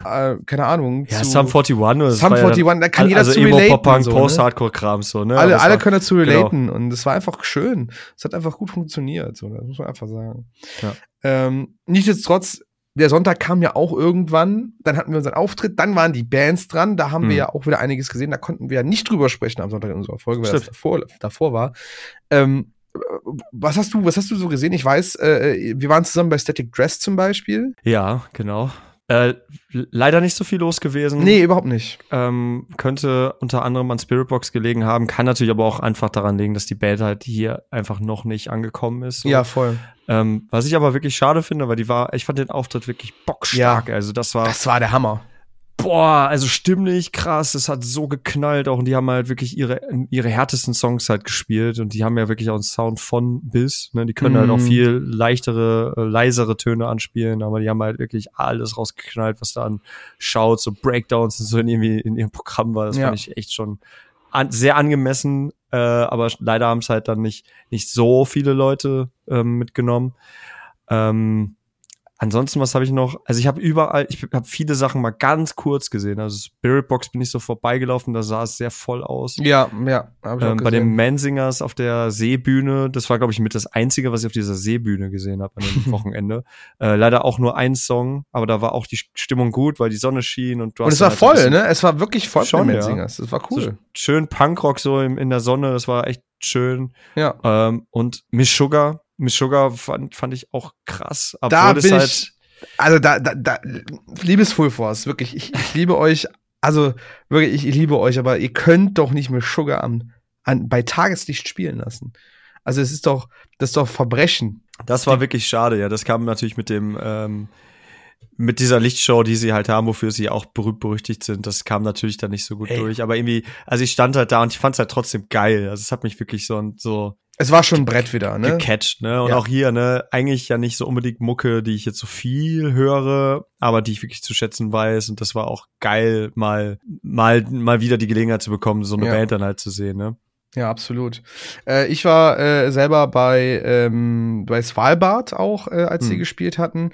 S1: äh, keine Ahnung.
S2: Ja, Sum 41 oder
S1: Sum 41, ja, da kann jeder
S2: also
S1: zu relaten. Pop-Punk,
S2: so, ne? Post-Hardcore-Kram, so, ne?
S1: Alle, alle können dazu genau. relaten genau. und es war einfach schön. Es hat einfach gut funktioniert, so, das muss man einfach sagen. Ja. Ähm, nichtsdestotrotz, der Sonntag kam ja auch irgendwann, dann hatten wir unseren Auftritt, dann waren die Bands dran, da haben hm. wir ja auch wieder einiges gesehen, da konnten wir ja nicht drüber sprechen am Sonntag in unserer Folge, weil Stimmt. das davor, davor war. Ähm, was hast du, was hast du so gesehen? Ich weiß, äh, wir waren zusammen bei Static Dress zum Beispiel.
S2: Ja, genau. Äh, leider nicht so viel los gewesen.
S1: Nee, überhaupt nicht.
S2: Ähm, könnte unter anderem an Spiritbox gelegen haben, kann natürlich aber auch einfach daran liegen, dass die Band halt hier einfach noch nicht angekommen ist.
S1: So. Ja, voll.
S2: Ähm, was ich aber wirklich schade finde, weil die war, ich fand den Auftritt wirklich bockstark. Ja, also das war.
S1: Das war der Hammer
S2: boah, also stimmlich krass, es hat so geknallt auch und die haben halt wirklich ihre ihre härtesten Songs halt gespielt und die haben ja wirklich auch einen Sound von bis, ne, die können mm. halt auch mhm. viel leichtere, äh, leisere Töne anspielen, aber die haben halt wirklich alles rausgeknallt, was da an Shouts so Breakdowns und so in, irgendwie in ihrem Programm war, das ja. fand ich echt schon an, sehr angemessen, äh, aber leider haben es halt dann nicht nicht so viele Leute ähm, mitgenommen. Ähm, Ansonsten, was habe ich noch? Also ich habe überall, ich habe viele Sachen mal ganz kurz gesehen. Also Spirit Box bin ich so vorbeigelaufen, da sah es sehr voll aus.
S1: Ja, ja.
S2: Hab ich ähm, bei den Mansingers auf der Seebühne, das war glaube ich mit das einzige, was ich auf dieser Seebühne gesehen habe an dem [LAUGHS] Wochenende. Äh, leider auch nur ein Song, aber da war auch die Stimmung gut, weil die Sonne schien und
S1: du hast. Und es war halt voll, ne? Es war wirklich voll
S2: schon,
S1: bei
S2: Mansingers.
S1: Das war cool. So
S2: schön Punkrock so in, in der Sonne, das war echt schön.
S1: Ja.
S2: Ähm, und Miss Sugar Miss Sugar fand, fand ich auch krass.
S1: Obwohl da bin halt ich, also da, da, da, liebes Full Force, wirklich, ich, ich liebe euch, also wirklich, ich, ich liebe euch, aber ihr könnt doch nicht Miss Sugar am, an, bei Tageslicht spielen lassen. Also es ist doch, das ist doch Verbrechen.
S2: Das war wirklich schade, ja. Das kam natürlich mit dem, ähm, mit dieser Lichtshow, die sie halt haben, wofür sie auch berühmt berüchtigt sind, das kam natürlich dann nicht so gut Ey. durch. Aber irgendwie, also ich stand halt da und ich fand es halt trotzdem geil. Also es hat mich wirklich so, so
S1: es war schon ein Brett wieder, ne?
S2: Gecatcht, ne? Und ja. auch hier, ne? Eigentlich ja nicht so unbedingt Mucke, die ich jetzt so viel höre, aber die ich wirklich zu schätzen weiß. Und das war auch geil, mal, mal, mal wieder die Gelegenheit zu bekommen, so eine ja. Band dann halt zu sehen, ne?
S1: Ja, absolut. Äh, ich war äh, selber bei, ähm, bei Svalbard auch, äh, als hm. sie gespielt hatten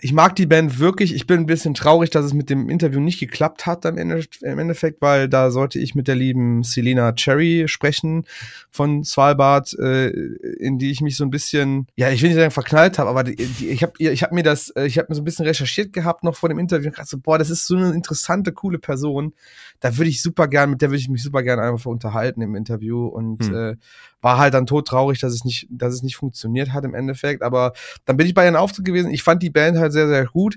S1: ich mag die Band wirklich. Ich bin ein bisschen traurig, dass es mit dem Interview nicht geklappt hat im Endeffekt, weil da sollte ich mit der lieben Selena Cherry sprechen von Svalbard, äh, in die ich mich so ein bisschen, ja, ich will nicht sagen verknallt habe, aber die, die, ich habe ich hab mir das, äh, ich habe mir so ein bisschen recherchiert gehabt noch vor dem Interview und so, boah, das ist so eine interessante, coole Person. Da würde ich super gern, mit der würde ich mich super gern einfach unterhalten im Interview und hm. äh, war halt dann todtraurig, dass es nicht, dass es nicht funktioniert hat im Endeffekt. Aber dann bin ich bei ihren Auftritt gewesen. Ich fand die Band halt sehr, sehr gut.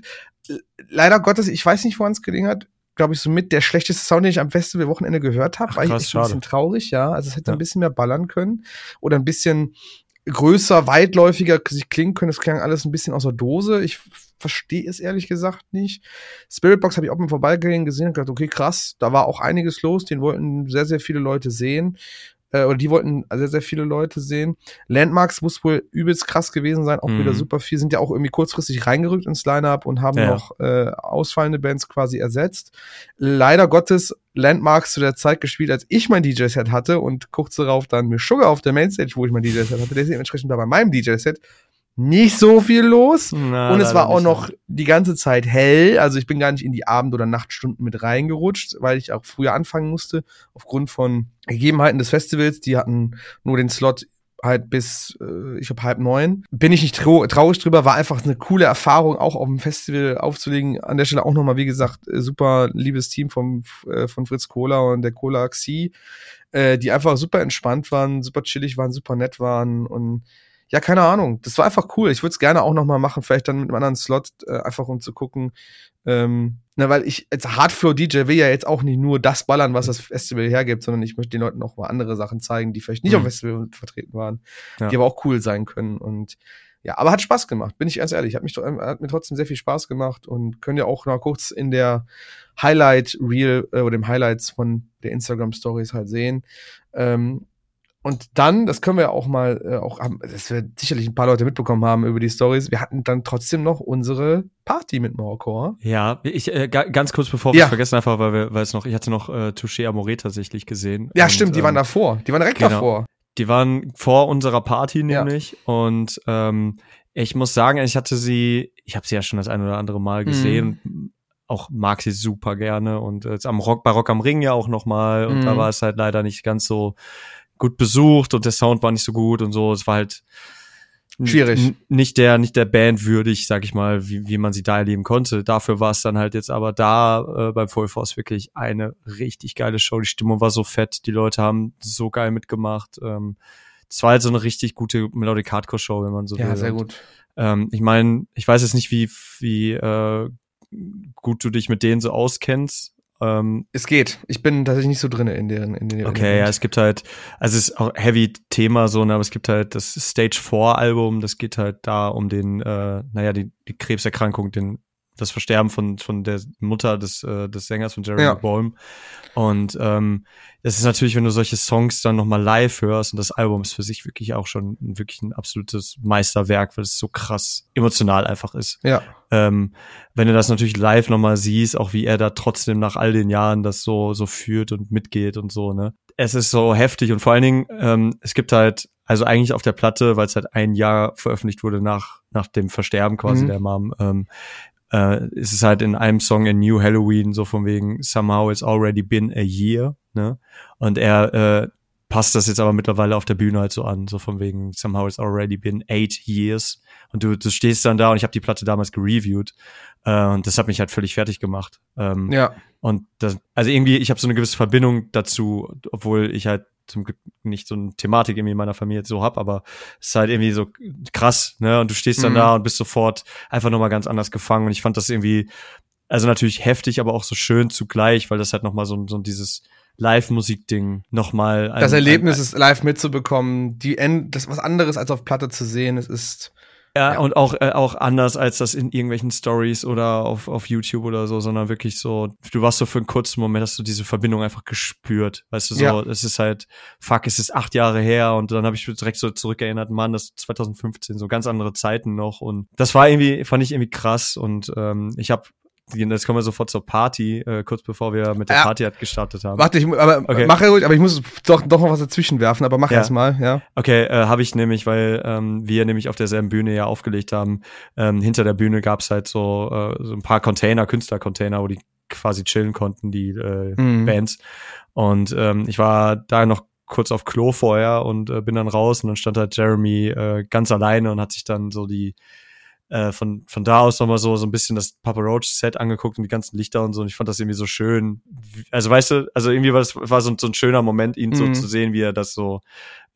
S1: Leider Gottes, ich weiß nicht, woran es gelegen hat. Glaube ich, so mit der schlechteste Sound, den ich am Festival-Wochenende gehört habe. War ich echt ein bisschen traurig, ja. Also es hätte ja. ein bisschen mehr ballern können. Oder ein bisschen größer, weitläufiger klingen können. Das klang alles ein bisschen aus der Dose. Ich verstehe es ehrlich gesagt nicht. Spiritbox habe ich auch mal vorbeigehen gesehen und gedacht, okay, krass, da war auch einiges los. Den wollten sehr, sehr viele Leute sehen äh, oder die wollten sehr, sehr viele Leute sehen. Landmarks muss wohl übelst krass gewesen sein, auch mhm. wieder super viel, sind ja auch irgendwie kurzfristig reingerückt ins Line-Up und haben ja. noch äh, ausfallende Bands quasi ersetzt. Leider Gottes Landmarks zu der Zeit gespielt, als ich mein DJ-Set hatte und kurz darauf dann mir Sugar auf der Mainstage, wo ich mein DJ-Set hatte, der ist dementsprechend da bei meinem DJ-Set nicht so viel los. Na, und es war auch noch die ganze Zeit hell. Also ich bin gar nicht in die Abend- oder Nachtstunden mit reingerutscht, weil ich auch früher anfangen musste, aufgrund von Gegebenheiten des Festivals. Die hatten nur den Slot halt bis, äh, ich glaube, halb neun. Bin ich nicht trau traurig drüber, war einfach eine coole Erfahrung, auch auf dem Festival aufzulegen. An der Stelle auch nochmal, wie gesagt, äh, super liebes Team vom, äh, von Fritz Cola und der Cola Xi, äh, die einfach super entspannt waren, super chillig waren, super nett waren und ja, keine Ahnung. Das war einfach cool. Ich würde es gerne auch noch mal machen, vielleicht dann mit einem anderen Slot, äh, einfach um zu gucken. Ähm, na, weil ich als Hardflow DJ will ja jetzt auch nicht nur das ballern, was das Festival hergibt, sondern ich möchte den Leuten auch mal andere Sachen zeigen, die vielleicht nicht mhm. auf Festival vertreten waren, ja. die aber auch cool sein können. Und ja, aber hat Spaß gemacht, bin ich ganz ehrlich. Hat, mich, hat mir trotzdem sehr viel Spaß gemacht und können ja auch noch kurz in der Highlight Reel äh, oder dem Highlights von der Instagram Stories halt sehen. Ähm, und dann, das können wir auch mal, äh, auch haben, das wird sicherlich ein paar Leute mitbekommen haben über die Stories. Wir hatten dann trotzdem noch unsere Party mit Morcor.
S2: Ja, ich äh, ganz kurz bevor wir ja. es vergessen einfach, weil wir, weil es noch, ich hatte noch äh, Touché Amore tatsächlich gesehen.
S1: Ja, und, stimmt, die ähm, waren davor. Die waren direkt genau. davor.
S2: Die waren vor unserer Party nämlich. Ja. Und ähm, ich muss sagen, ich hatte sie, ich habe sie ja schon das ein oder andere Mal gesehen. Mhm. Auch mag sie super gerne und jetzt am Rock bei Rock am Ring ja auch noch mal und mhm. da war es halt leider nicht ganz so gut besucht und der Sound war nicht so gut und so. Es war halt
S1: schwierig.
S2: Nicht der, nicht der Band würdig, sag ich mal, wie, wie man sie da erleben konnte. Dafür war es dann halt jetzt aber da äh, beim Full Force wirklich eine richtig geile Show. Die Stimmung war so fett, die Leute haben so geil mitgemacht. Ähm, es war halt so eine richtig gute Melodic Hardcore Show, wenn man so
S1: ja, will. Ja, sehr gut.
S2: Ähm, ich meine, ich weiß jetzt nicht, wie, wie äh, gut du dich mit denen so auskennst.
S1: Ähm, es geht. Ich bin tatsächlich nicht so drin in den. In den
S2: okay, in ja, es gibt halt, also es ist auch heavy Thema so, ne, aber es gibt halt das Stage 4 Album, das geht halt da um den, äh, naja, die, die Krebserkrankung, den das Versterben von, von der Mutter des, äh, des Sängers von Jeremy ja. Boehm. Und ähm, das ist natürlich, wenn du solche Songs dann nochmal live hörst und das Album ist für sich wirklich auch schon wirklich ein absolutes Meisterwerk, weil es so krass emotional einfach ist.
S1: Ja.
S2: Ähm, wenn du das natürlich live nochmal siehst, auch wie er da trotzdem nach all den Jahren das so, so führt und mitgeht und so, ne? Es ist so heftig und vor allen Dingen, ähm, es gibt halt, also eigentlich auf der Platte, weil es halt ein Jahr veröffentlicht wurde nach, nach dem Versterben quasi mhm. der Mom, ähm, äh, ist es halt in einem Song in New Halloween so von wegen Somehow it's already been a year, ne? Und er äh, passt das jetzt aber mittlerweile auf der Bühne halt so an, so von wegen Somehow it's already been eight years. Und du, du stehst dann da und ich habe die Platte damals gereviewt äh, und das hat mich halt völlig fertig gemacht. Ähm,
S1: ja.
S2: Und das, also irgendwie, ich habe so eine gewisse Verbindung dazu, obwohl ich halt zum Glück nicht so eine Thematik irgendwie in meiner Familie so hab, aber es ist halt irgendwie so krass, ne? Und du stehst dann mhm. da und bist sofort einfach nochmal ganz anders gefangen. Und ich fand das irgendwie, also natürlich heftig, aber auch so schön zugleich, weil das halt nochmal so, so dieses Live-Musik-Ding nochmal.
S1: Das Erlebnis ein, ist live mitzubekommen, die End, das was anderes als auf Platte zu sehen. Es ist
S2: ja, ja, und auch, äh, auch anders als das in irgendwelchen Stories oder auf, auf YouTube oder so, sondern wirklich so, du warst so für einen kurzen Moment, hast du diese Verbindung einfach gespürt. Weißt du, so, ja. es ist halt, fuck, es ist acht Jahre her und dann habe ich direkt so zurückerinnert, Mann, das ist 2015, so ganz andere Zeiten noch. Und das war irgendwie, fand ich irgendwie krass. Und ähm, ich habe Jetzt kommen wir sofort zur Party, äh, kurz bevor wir mit der ja. Party halt gestartet haben.
S1: Warte, ich, aber okay. mache ruhig, aber ich muss doch, doch noch was dazwischen werfen, aber mach ja. erst mal, ja.
S2: Okay, äh, habe ich nämlich, weil ähm, wir nämlich auf derselben Bühne ja aufgelegt haben. Ähm, hinter der Bühne gab's halt so, äh, so ein paar Container, Künstlercontainer, wo die quasi chillen konnten, die äh, mhm. Bands. Und ähm, ich war da noch kurz auf Klo vorher und äh, bin dann raus und dann stand halt Jeremy äh, ganz alleine und hat sich dann so die äh, von, von da aus nochmal so, so ein bisschen das Papa Roach Set angeguckt und die ganzen Lichter und so. Und ich fand das irgendwie so schön. Also weißt du, also irgendwie war das war so, so ein schöner Moment, ihn mhm. so zu sehen, wie er das so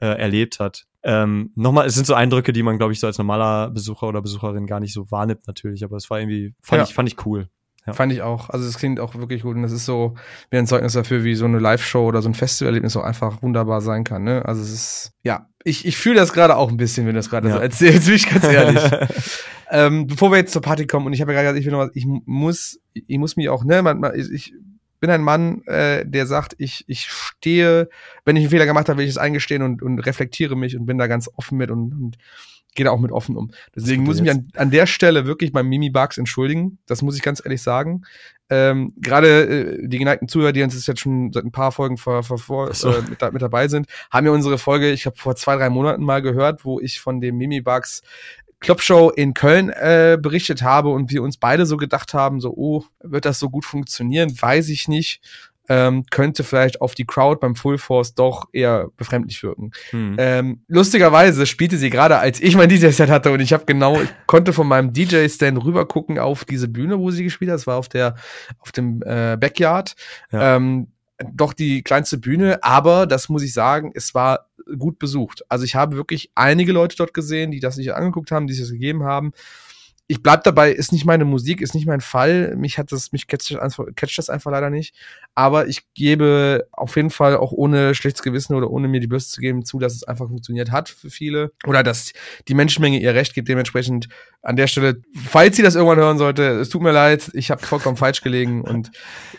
S2: äh, erlebt hat. Ähm, nochmal, es sind so Eindrücke, die man, glaube ich, so als normaler Besucher oder Besucherin gar nicht so wahrnimmt, natürlich, aber es war irgendwie, fand, ja. ich, fand ich cool.
S1: Ja. Fand ich auch. Also es klingt auch wirklich gut und das ist so wie ein Zeugnis dafür, wie so eine Live-Show oder so ein Festivalerlebnis auch einfach wunderbar sein kann. Ne? Also es ist, ja, ich, ich fühle das gerade auch ein bisschen, wenn du das gerade ja. so erzählst, bin ich ganz ehrlich. [LAUGHS] ähm, bevor wir jetzt zur Party kommen und ich habe ja gerade gesagt, ich will noch was, ich muss, ich muss mich auch, ne, man, ich bin ein Mann, äh, der sagt, ich, ich stehe, wenn ich einen Fehler gemacht habe, will ich es eingestehen und, und reflektiere mich und bin da ganz offen mit und, und gehe da auch mit offen um. Deswegen muss ich mich an, an der Stelle wirklich beim Mimi Bugs entschuldigen. Das muss ich ganz ehrlich sagen. Ähm, Gerade äh, die geneigten Zuhörer, die uns jetzt schon seit ein paar Folgen vor, vor, vor, so. äh, mit, mit, dabei sind, haben ja unsere Folge, ich habe vor zwei, drei Monaten mal gehört, wo ich von dem Mimi Bugs Clubshow in Köln äh, berichtet habe und wir uns beide so gedacht haben, so, oh, wird das so gut funktionieren? Weiß ich nicht ähm, könnte vielleicht auf die Crowd beim Full Force doch eher befremdlich wirken. Hm. Ähm, lustigerweise spielte sie gerade, als ich mein [LAUGHS] DJ-Set hatte und ich habe genau, ich konnte von meinem DJ-Stand rüber gucken auf diese Bühne, wo sie gespielt hat. Das war auf der, auf dem äh, Backyard. Ja. Ähm, doch die kleinste Bühne, aber das muss ich sagen, es war gut besucht. Also ich habe wirklich einige Leute dort gesehen, die das sich angeguckt haben, die sich das gegeben haben ich bleib dabei, ist nicht meine Musik, ist nicht mein Fall. Mich hat das, mich catcht das, einfach, catcht das einfach leider nicht. Aber ich gebe auf jeden Fall auch ohne schlechtes Gewissen oder ohne mir die Bürste zu geben zu, dass es einfach funktioniert hat für viele. Oder dass die Menschenmenge ihr Recht gibt. Dementsprechend an der Stelle, falls sie das irgendwann hören sollte, es tut mir leid, ich habe vollkommen falsch gelegen und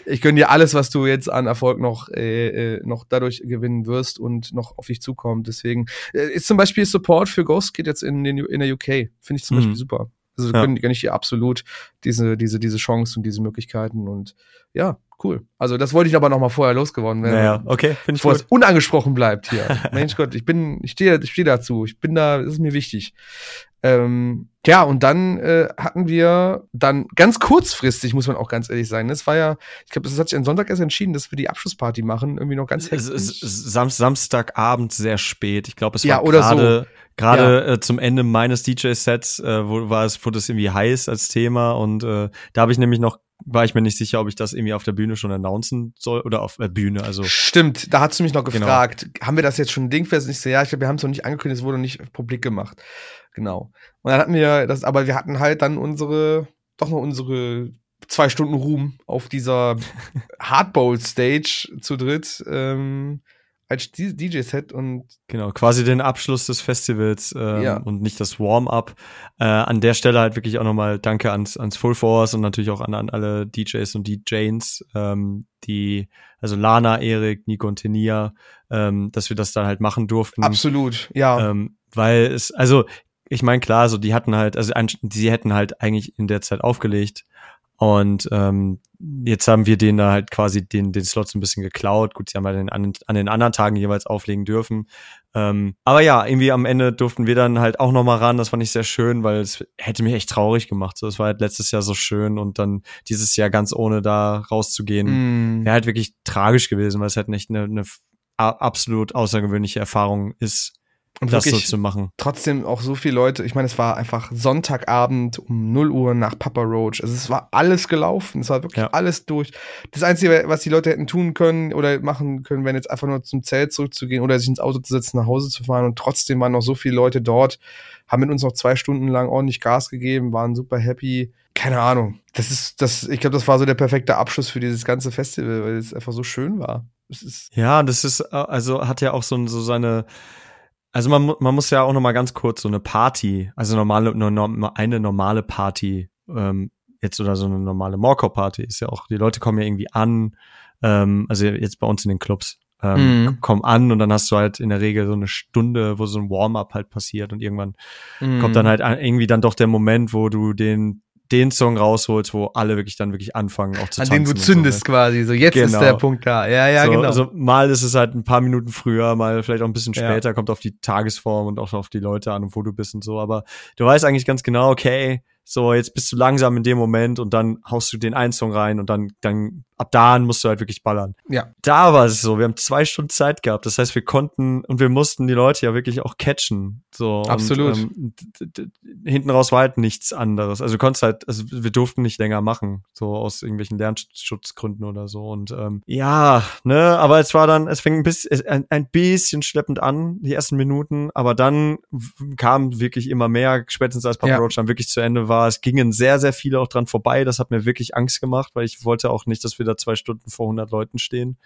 S1: ich gönne dir alles, was du jetzt an Erfolg noch, äh, äh, noch dadurch gewinnen wirst und noch auf dich zukommt. Deswegen äh, ist zum Beispiel Support für Ghost Kid jetzt in, den, in der UK. Finde ich zum mhm. Beispiel super. Also ja. gönne ich ihr absolut diese, diese, diese Chance und diese Möglichkeiten und ja, cool. Also das wollte ich aber noch mal vorher losgeworden werden.
S2: Naja, okay,
S1: finde ich Bevor es unangesprochen bleibt hier. [LAUGHS] Mensch Gott, ich bin, ich stehe, ich stehe dazu. Ich bin da, das ist mir wichtig. Ähm, ja, und dann äh, hatten wir dann ganz kurzfristig, muss man auch ganz ehrlich sagen. Das war ja, ich glaube, das hat sich am Sonntag erst entschieden, dass wir die Abschlussparty machen, irgendwie noch ganz
S2: hektisch. Sam Samstagabend sehr spät. Ich glaube, es war ja, gerade so. gerade ja. äh, zum Ende meines DJ-Sets, äh, wo war es, wurde es irgendwie heiß als Thema und äh, da habe ich nämlich noch war ich mir nicht sicher, ob ich das irgendwie auf der Bühne schon announcen soll oder auf der Bühne. Also
S1: stimmt, da hast du mich noch genau. gefragt, genau. haben wir das jetzt schon dingfest? Ich so, ja, ich glaube, wir haben es noch nicht angekündigt, es wurde noch nicht publik gemacht. Genau. Und dann hatten wir das, aber wir hatten halt dann unsere, doch noch unsere zwei Stunden Ruhm auf dieser [LAUGHS] Hardbowl Stage zu dritt. Ähm, als DJ-Set und
S2: genau quasi den Abschluss des Festivals ähm, ja. und nicht das Warm-up. Äh, an der Stelle halt wirklich auch nochmal Danke ans, ans Full Force und natürlich auch an, an alle DJs und DJs, ähm, die also Lana, Erik, Nico und Tenia, ähm, dass wir das dann halt machen durften.
S1: Absolut, ja.
S2: Ähm, weil es also ich meine, klar, so die hatten halt, also die hätten halt eigentlich in der Zeit aufgelegt. Und ähm, jetzt haben wir denen da halt quasi den, den Slot so ein bisschen geklaut. Gut, sie haben halt an, den, an den anderen Tagen jeweils auflegen dürfen. Ähm, aber ja, irgendwie am Ende durften wir dann halt auch nochmal ran. Das fand ich sehr schön, weil es hätte mich echt traurig gemacht. So, es war halt letztes Jahr so schön und dann dieses Jahr ganz ohne da rauszugehen, mm. wäre halt wirklich tragisch gewesen, weil es halt nicht eine, eine absolut außergewöhnliche Erfahrung ist
S1: und das so zu machen. Trotzdem auch so viele Leute, ich meine, es war einfach Sonntagabend um 0 Uhr nach Papa Roach. Also es war alles gelaufen, es war wirklich ja. alles durch. Das Einzige, was die Leute hätten tun können oder machen können, wäre jetzt einfach nur zum Zelt zurückzugehen oder sich ins Auto zu setzen, nach Hause zu fahren. Und trotzdem waren noch so viele Leute dort, haben mit uns noch zwei Stunden lang ordentlich Gas gegeben, waren super happy. Keine Ahnung. Das ist, das, ich glaube, das war so der perfekte Abschluss für dieses ganze Festival, weil es einfach so schön war.
S2: ja, das ist, äh, also hat ja auch so, so seine, also man, man muss ja auch noch mal ganz kurz so eine Party, also normale, eine normale Party, ähm, jetzt oder so eine normale Morco-Party ist ja auch, die Leute kommen ja irgendwie an, ähm, also jetzt bei uns in den Clubs, ähm, mhm. kommen an und dann hast du halt in der Regel so eine Stunde, wo so ein Warm-up halt passiert und irgendwann mhm. kommt dann halt irgendwie dann doch der Moment, wo du den den Song rausholst, wo alle wirklich dann wirklich anfangen auch zu An tanzen.
S1: den du zündest so, ne? quasi, so jetzt genau. ist der Punkt da. Ja, ja,
S2: so,
S1: genau.
S2: Also mal ist es halt ein paar Minuten früher, mal vielleicht auch ein bisschen später, ja. kommt auf die Tagesform und auch auf die Leute an und wo du bist und so, aber du weißt eigentlich ganz genau, okay, so jetzt bist du langsam in dem Moment und dann haust du den einen Song rein und dann, dann ab da musst du halt wirklich ballern.
S1: Ja.
S2: Da war es so, wir haben zwei Stunden Zeit gehabt. Das heißt, wir konnten und wir mussten die Leute ja wirklich auch catchen. So.
S1: Absolut.
S2: Und, ähm, hinten raus war halt nichts anderes. Also du konntest halt, also wir durften nicht länger machen, so aus irgendwelchen Lernschutzgründen oder so. Und ähm, ja, ne, aber es war dann, es fing ein bisschen, ein, ein bisschen schleppend an, die ersten Minuten, aber dann kam wirklich immer mehr, spätestens als Papa ja. Roach dann wirklich zu Ende war. Es gingen sehr, sehr viele auch dran vorbei. Das hat mir wirklich Angst gemacht, weil ich wollte auch nicht, dass wir da zwei Stunden vor 100 Leuten stehen.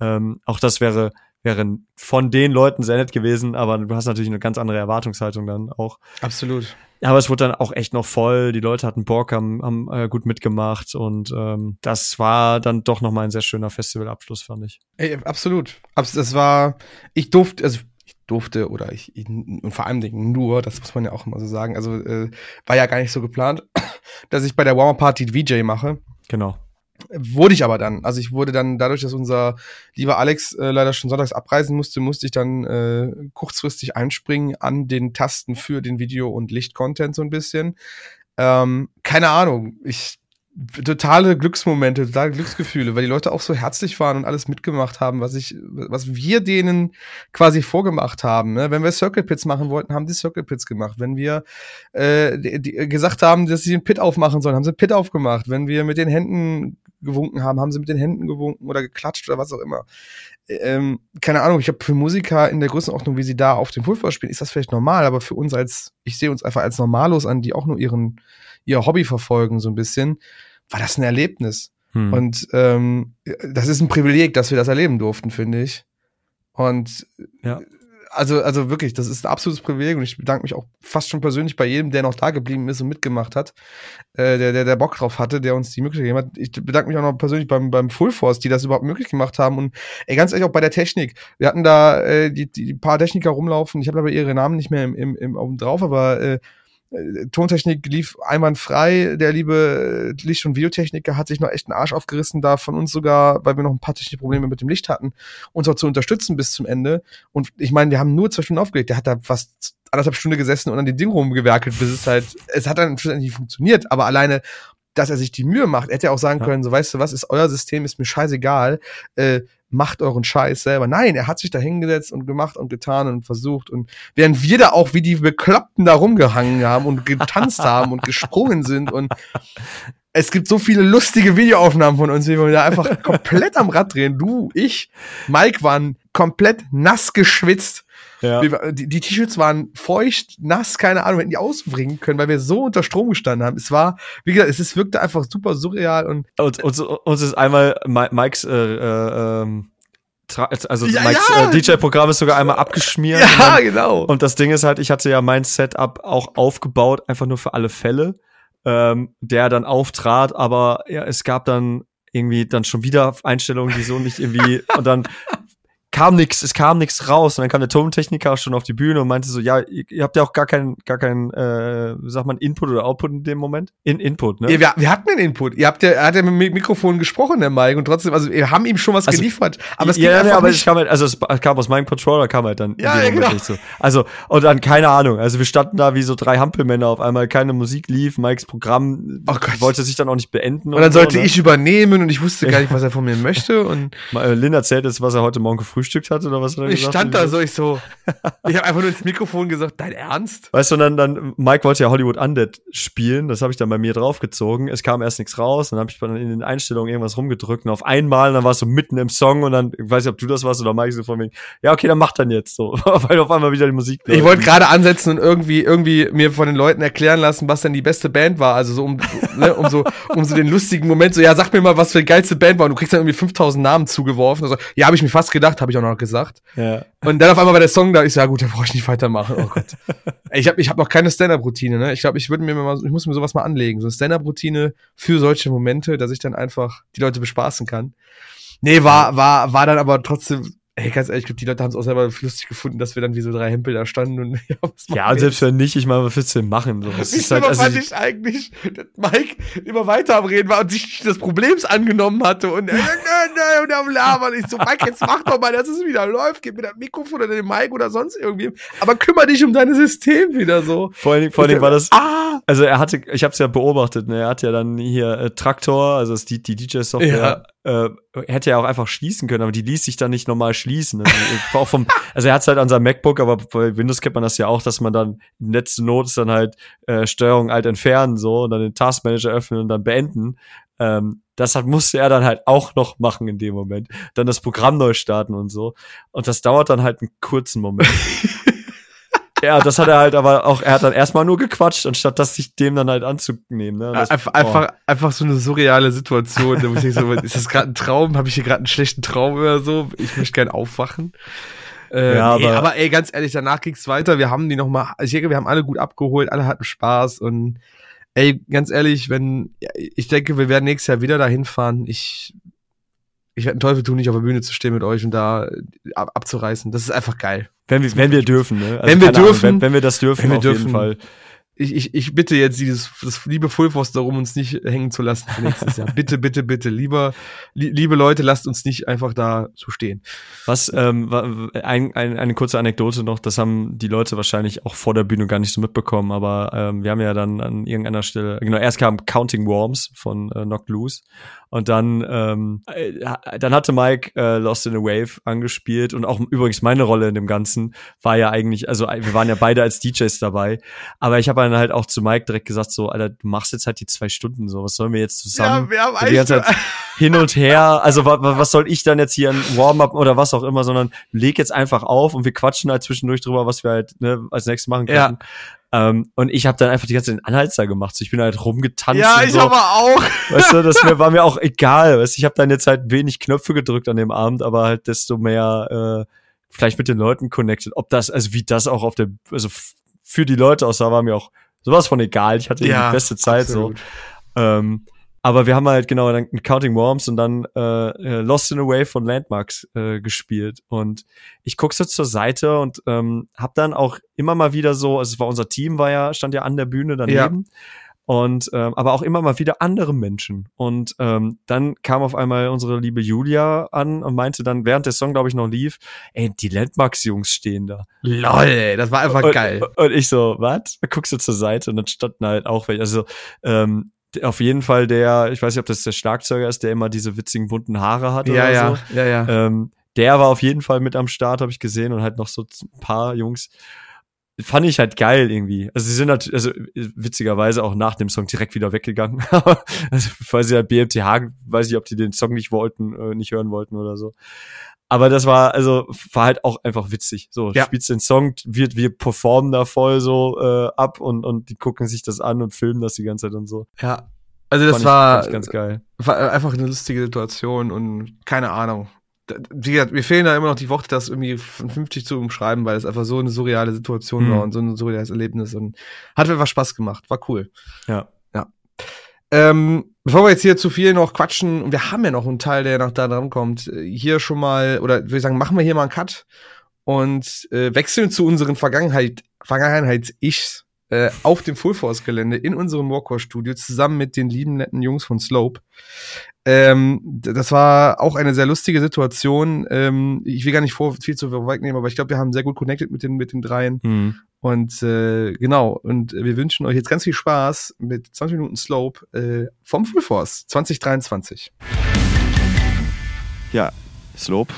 S2: Ähm, auch das wäre wäre von den Leuten sehr nett gewesen, aber du hast natürlich eine ganz andere Erwartungshaltung dann auch.
S1: Absolut.
S2: Aber es wurde dann auch echt noch voll. Die Leute hatten Bock, haben, haben äh, gut mitgemacht und ähm, das war dann doch noch mal ein sehr schöner Festivalabschluss, fand ich.
S1: Ey, absolut. Das war, ich durfte, also ich durfte oder ich, ich und vor allem nur, das muss man ja auch immer so sagen, also äh, war ja gar nicht so geplant, [COUGHS] dass ich bei der Warmer Party VJ mache.
S2: Genau.
S1: Wurde ich aber dann. Also ich wurde dann, dadurch, dass unser lieber Alex äh, leider schon sonntags abreisen musste, musste ich dann äh, kurzfristig einspringen an den Tasten für den Video- und Licht-Content so ein bisschen. Ähm, keine Ahnung. Ich totale Glücksmomente, totale Glücksgefühle, weil die Leute auch so herzlich waren und alles mitgemacht haben, was ich, was wir denen quasi vorgemacht haben. Ne? Wenn wir Circle Pits machen wollten, haben die Circle Pits gemacht. Wenn wir äh, die, die gesagt haben, dass sie einen Pit aufmachen sollen, haben sie einen Pit aufgemacht. Wenn wir mit den Händen gewunken haben, haben sie mit den Händen gewunken oder geklatscht oder was auch immer. Ähm, keine Ahnung, ich habe für Musiker in der Größenordnung, wie sie da auf dem Pulver spielen, ist das vielleicht normal, aber für uns als, ich sehe uns einfach als Normalos an, die auch nur ihren ihr Hobby verfolgen, so ein bisschen, war das ein Erlebnis. Hm. Und ähm, das ist ein Privileg, dass wir das erleben durften, finde ich. Und ja. also, also wirklich, das ist ein absolutes Privileg und ich bedanke mich auch fast schon persönlich bei jedem, der noch da geblieben ist und mitgemacht hat, äh, der, der, der Bock drauf hatte, der uns die Möglichkeit gegeben hat. Ich bedanke mich auch noch persönlich beim, beim Full Force, die das überhaupt möglich gemacht haben. Und ey, ganz ehrlich auch bei der Technik. Wir hatten da äh, die, die paar Techniker rumlaufen, ich habe aber ihre Namen nicht mehr im, im, im, oben drauf, aber äh, Tontechnik lief einwandfrei. Der liebe äh, Licht- und Videotechniker hat sich noch echt einen Arsch aufgerissen, da von uns sogar, weil wir noch ein paar technische Probleme mit dem Licht hatten, uns auch zu unterstützen bis zum Ende. Und ich meine, wir haben nur zwei Stunden aufgelegt. Der hat da fast anderthalb Stunden gesessen und an dem Ding rumgewerkelt, bis es halt, es hat dann schlussendlich funktioniert, aber alleine dass er sich die Mühe macht. Er hätte ja auch sagen können, so weißt du was, ist euer System, ist mir scheißegal. Äh, macht euren Scheiß selber. Nein, er hat sich da hingesetzt und gemacht und getan und versucht. Und während wir da auch wie die Bekloppten da rumgehangen haben und getanzt haben und gesprungen sind und es gibt so viele lustige Videoaufnahmen von uns, wie wir da einfach komplett am Rad drehen. Du, ich, Mike waren komplett nass geschwitzt ja. Die, die T-Shirts waren feucht, nass, keine Ahnung, hätten die ausbringen können, weil wir so unter Strom gestanden haben. Es war, wie gesagt, es ist, wirkte einfach super surreal und.
S2: Uns, uns, uns ist einmal Mikes, äh, äh, ähm also ja, Mikes ja. äh, DJ-Programm ist sogar einmal abgeschmiert.
S1: Ja, und dann, genau.
S2: Und das Ding ist halt, ich hatte ja mein Setup auch aufgebaut, einfach nur für alle Fälle, ähm, der dann auftrat, aber ja, es gab dann irgendwie dann schon wieder Einstellungen, die so nicht irgendwie [LAUGHS] und dann kam nix, es kam nix raus. Und dann kam der Tontechniker schon auf die Bühne und meinte so, ja, ihr, ihr habt ja auch gar keinen, gar keinen, äh, sagt man, Input oder Output in dem Moment? In Input, ne?
S1: Ja, wir, wir hatten einen Input. Ihr habt ja, er hat ja mit dem Mikrofon gesprochen, der Mike, und trotzdem, also wir haben ihm schon was also, geliefert. Aber es
S2: ja, ja, aber es kam halt, also es kam aus meinem Controller, kam halt dann
S1: ja, ja, genau.
S2: nicht so. Also, und dann, keine Ahnung, also wir standen da wie so drei Hampelmänner auf einmal, keine Musik lief, Mikes Programm oh wollte sich dann auch nicht beenden.
S1: Und, und dann sollte so, ne? ich übernehmen und ich wusste gar [LAUGHS] nicht, was er von mir möchte. Und
S2: Lynn erzählt jetzt, was er heute Morgen gefrühstückt gefrühstückt hat oder was hat er
S1: ich
S2: gesagt?
S1: stand da so, ich so, [LAUGHS] ich habe einfach nur ins Mikrofon gesagt, dein Ernst?
S2: Weißt du, und dann, dann, Mike wollte ja Hollywood Undead spielen, das habe ich dann bei mir draufgezogen. Es kam erst nichts raus, dann habe ich dann in den Einstellungen irgendwas rumgedrückt und auf einmal, dann war es so mitten im Song und dann, ich weiß nicht, ob du das warst oder Mike so von mir, ja, okay, dann mach dann jetzt so, [LAUGHS] weil auf einmal wieder die Musik.
S1: Ich wollte gerade ansetzen und irgendwie, irgendwie mir von den Leuten erklären lassen, was denn die beste Band war, also so um, ne, um so, um so den lustigen Moment, so, ja, sag mir mal, was für eine geilste Band war und du kriegst dann irgendwie 5000 Namen zugeworfen, also, ja, habe ich mir fast gedacht, habe ich auch noch gesagt.
S2: Ja.
S1: Und dann auf einmal war der Song da, ich so, ja gut, da brauche ich nicht weitermachen. Oh Gott. [LAUGHS] ich habe ich hab noch keine Stand-Up-Routine, ne? Ich glaube, ich würde mir mal, ich muss mir sowas mal anlegen. So eine Stand-Up-Routine für solche Momente, dass ich dann einfach die Leute bespaßen kann. Nee, war, war, war dann aber trotzdem Ey, ganz ehrlich, ich glaube, die Leute haben es auch selber lustig gefunden, dass wir dann wie so drei Hempel da standen und [LAUGHS]
S2: ja, ja selbst wenn nicht, ich meine, was willst du denn machen? So,
S1: das ist halt, also fand ich eigentlich, dass Mike immer weiter am Reden war und sich des Problems angenommen hatte und [LAUGHS] äh, und am Labern. Ich so, Mike, jetzt mach doch mal, dass es wieder läuft, gib mir das Mikrofon oder den Mike oder sonst irgendwie. Aber kümmere dich um dein System wieder so.
S2: Vor allen Dingen, vor allen Dingen war das, ah! also er hatte, ich habe es ja beobachtet, ne, er hat ja dann hier äh, Traktor, also die, die DJ-Software, ja. Äh, hätte ja auch einfach schließen können, aber die ließ sich dann nicht normal schließen. Also, auch vom, [LAUGHS] also er hat es halt an seinem MacBook, aber bei Windows kennt man das ja auch, dass man dann in letzten Notes dann halt äh, Steuerung alt entfernen so und dann den Taskmanager öffnen und dann beenden. Ähm, das hat, musste er dann halt auch noch machen in dem Moment. Dann das Programm neu starten und so. Und das dauert dann halt einen kurzen Moment. [LAUGHS] ja, das hat er halt aber auch, er hat dann erstmal nur gequatscht, anstatt das sich dem dann halt anzunehmen. Ne? Das,
S1: einfach, oh. einfach, einfach so eine surreale Situation. Da muss ich so, ist das gerade ein Traum? Habe ich hier gerade einen schlechten Traum oder so? Ich möchte gern aufwachen. Äh, ja, aber, ey, aber ey, ganz ehrlich, danach ging's weiter. Wir haben die noch mal, ich denke, wir haben alle gut abgeholt, alle hatten Spaß und ey, ganz ehrlich, wenn, ich denke, wir werden nächstes Jahr wieder dahin fahren. Ich, ich werde einen Teufel tun, nicht auf der Bühne zu stehen mit euch und da ab, abzureißen. Das ist einfach geil.
S2: Wenn wir, wenn wir dürfen, ne?
S1: Also wenn wir dürfen.
S2: Ahnung, wenn, wenn, wir das dürfen,
S1: wenn wir auf dürfen. jeden Fall ich, ich, ich bitte jetzt dieses das liebe Fullforce darum, uns nicht hängen zu lassen für nächstes Jahr. [LAUGHS] bitte, bitte, bitte, lieber, li liebe Leute, lasst uns nicht einfach da so stehen.
S2: Was, ähm, ein, ein, eine kurze Anekdote noch, das haben die Leute wahrscheinlich auch vor der Bühne gar nicht so mitbekommen, aber ähm, wir haben ja dann an irgendeiner Stelle, genau, erst kam Counting Worms von äh, Knocked Loose und dann, ähm, äh, dann hatte Mike äh, Lost in a Wave angespielt und auch übrigens meine Rolle in dem Ganzen war ja eigentlich, also wir waren ja beide als DJs dabei, aber ich habe dann halt auch zu Mike direkt gesagt so, Alter, du machst jetzt halt die zwei Stunden so, was sollen wir jetzt zusammen?
S1: Ja, wir haben
S2: die ganze Zeit [LAUGHS] hin und her, also was, was soll ich dann jetzt hier ein Warm-up oder was auch immer, sondern leg jetzt einfach auf und wir quatschen halt zwischendurch drüber, was wir halt ne, als nächstes machen können. Ja. Ähm, und ich habe dann einfach die ganze Zeit den Anhalter gemacht. So, ich bin halt rumgetanzt.
S1: Ja, ich
S2: so.
S1: aber auch.
S2: Weißt du, das mir, [LAUGHS] war mir auch egal. Weißt, ich habe dann jetzt halt wenig Knöpfe gedrückt an dem Abend, aber halt desto mehr äh, vielleicht mit den Leuten connected. Ob das, also wie das auch auf der, also für die Leute aussah, war mir auch sowas von egal. Ich hatte ja, die beste Zeit absolut. so. Ähm, aber wir haben halt genau dann Counting Worms und dann äh, äh, Lost in a Wave von Landmarks äh, gespielt. Und ich guck so zur Seite und ähm, hab dann auch immer mal wieder so, also es war unser Team, war ja, stand ja an der Bühne daneben. Ja. Und ähm, aber auch immer mal wieder andere Menschen. Und ähm, dann kam auf einmal unsere liebe Julia an und meinte dann, während der Song, glaube ich, noch lief, ey, die Landmarks-Jungs stehen da.
S1: Lol, das war einfach
S2: und,
S1: geil.
S2: Und ich so, was? Guckst du zur Seite und dann standen halt auch welche. Also ähm, auf jeden Fall der, ich weiß nicht, ob das der Schlagzeuger ist, der immer diese witzigen bunten Haare hat
S1: ja,
S2: oder
S1: ja,
S2: so.
S1: Ja, ja,
S2: ähm, der war auf jeden Fall mit am Start, habe ich gesehen, und halt noch so ein paar Jungs. Fand ich halt geil irgendwie. Also sie sind halt, also witzigerweise auch nach dem Song direkt wieder weggegangen. [LAUGHS] also, weil sie halt BMTH, weiß ich, ob die den Song nicht wollten, äh, nicht hören wollten oder so. Aber das war, also, war halt auch einfach witzig. So, ja. spielst den Song, wir, wir performen da voll so äh, ab und, und die gucken sich das an und filmen das die ganze Zeit und so.
S1: Ja. Also das fand war,
S2: ich, ganz geil.
S1: war einfach eine lustige Situation und keine Ahnung. Wie gesagt, mir fehlen da immer noch die Worte, das irgendwie von 50 zu umschreiben, weil es einfach so eine surreale Situation mhm. war und so ein surreales Erlebnis und hat einfach Spaß gemacht. War cool.
S2: Ja.
S1: Ja. Ähm, Bevor wir jetzt hier zu viel noch quatschen, und wir haben ja noch einen Teil, der noch da dran kommt, hier schon mal, oder würde ich sagen, machen wir hier mal einen Cut und äh, wechseln zu unseren Vergangenheit, Vergangenheits-Ichs äh, auf dem Full Force Gelände in unserem Walkcore Studio zusammen mit den lieben netten Jungs von Slope. Ähm, das war auch eine sehr lustige Situation. Ähm, ich will gar nicht vor, viel zu vorwegnehmen, aber ich glaube, wir haben sehr gut connected mit den, mit den dreien. Mhm. Und äh, genau, und wir wünschen euch jetzt ganz viel Spaß mit 20 Minuten Slope äh, vom Full Force 2023.
S2: Ja, Slope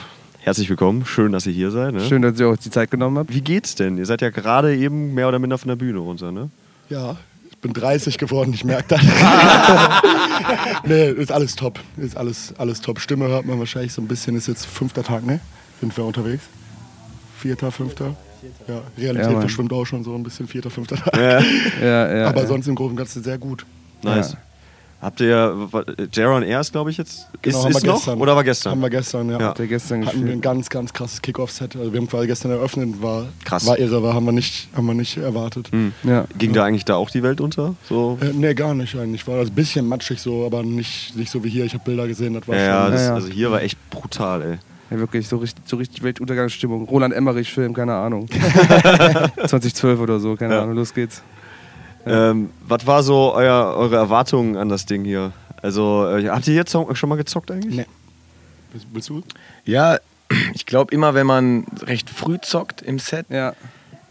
S2: herzlich willkommen. Schön, dass ihr hier seid. Ne?
S1: Schön, dass ihr euch die Zeit genommen habt.
S2: Wie geht's denn? Ihr seid ja gerade eben mehr oder minder von der Bühne runter, ne?
S3: Ja, ich bin 30 geworden, ich merke das. [LAUGHS] nee, ist alles top. Ist alles, alles top. Stimme hört man wahrscheinlich so ein bisschen, ist jetzt fünfter Tag, ne? Sind wir unterwegs? Vierter, fünfter? Ja, Realität ja, verschwimmt auch schon so ein bisschen, vierter, fünfter Tag. Ja. ja, ja, Aber sonst im Großen und Ganzen sehr gut.
S2: Nice. Habt ihr, Jaron erst, glaube ich, jetzt? Genau, ist, ist noch gestern. oder war gestern?
S3: Haben wir gestern, ja.
S1: ja. Habt ihr gestern
S3: Hatten wir ein ganz, ganz krasses Kickoff-Set. Also wir haben quasi gestern eröffnet, war, Krass. war irre, war, haben wir nicht, haben wir nicht erwartet.
S2: Mhm. Ja. Ging da eigentlich da auch die Welt unter? So?
S3: Äh, nee, gar nicht eigentlich. War das ein bisschen matschig so, aber nicht, nicht so wie hier. Ich habe Bilder gesehen, das war
S2: ja, schon. Das, also hier war echt brutal, ey.
S1: Ja, wirklich, so richtig, so richtig Weltuntergangsstimmung. Roland Emmerich-Film, keine Ahnung. [LAUGHS] [LAUGHS] 2012 oder so, keine ja. Ahnung, los geht's.
S2: Ja. Ähm, was war so euer, eure Erwartungen an das Ding hier? Also, äh, habt ihr jetzt schon mal gezockt eigentlich? Nee.
S3: Willst du?
S4: Ja, [CLEARS THROAT] ich glaube immer, wenn man recht früh zockt im Set, ja.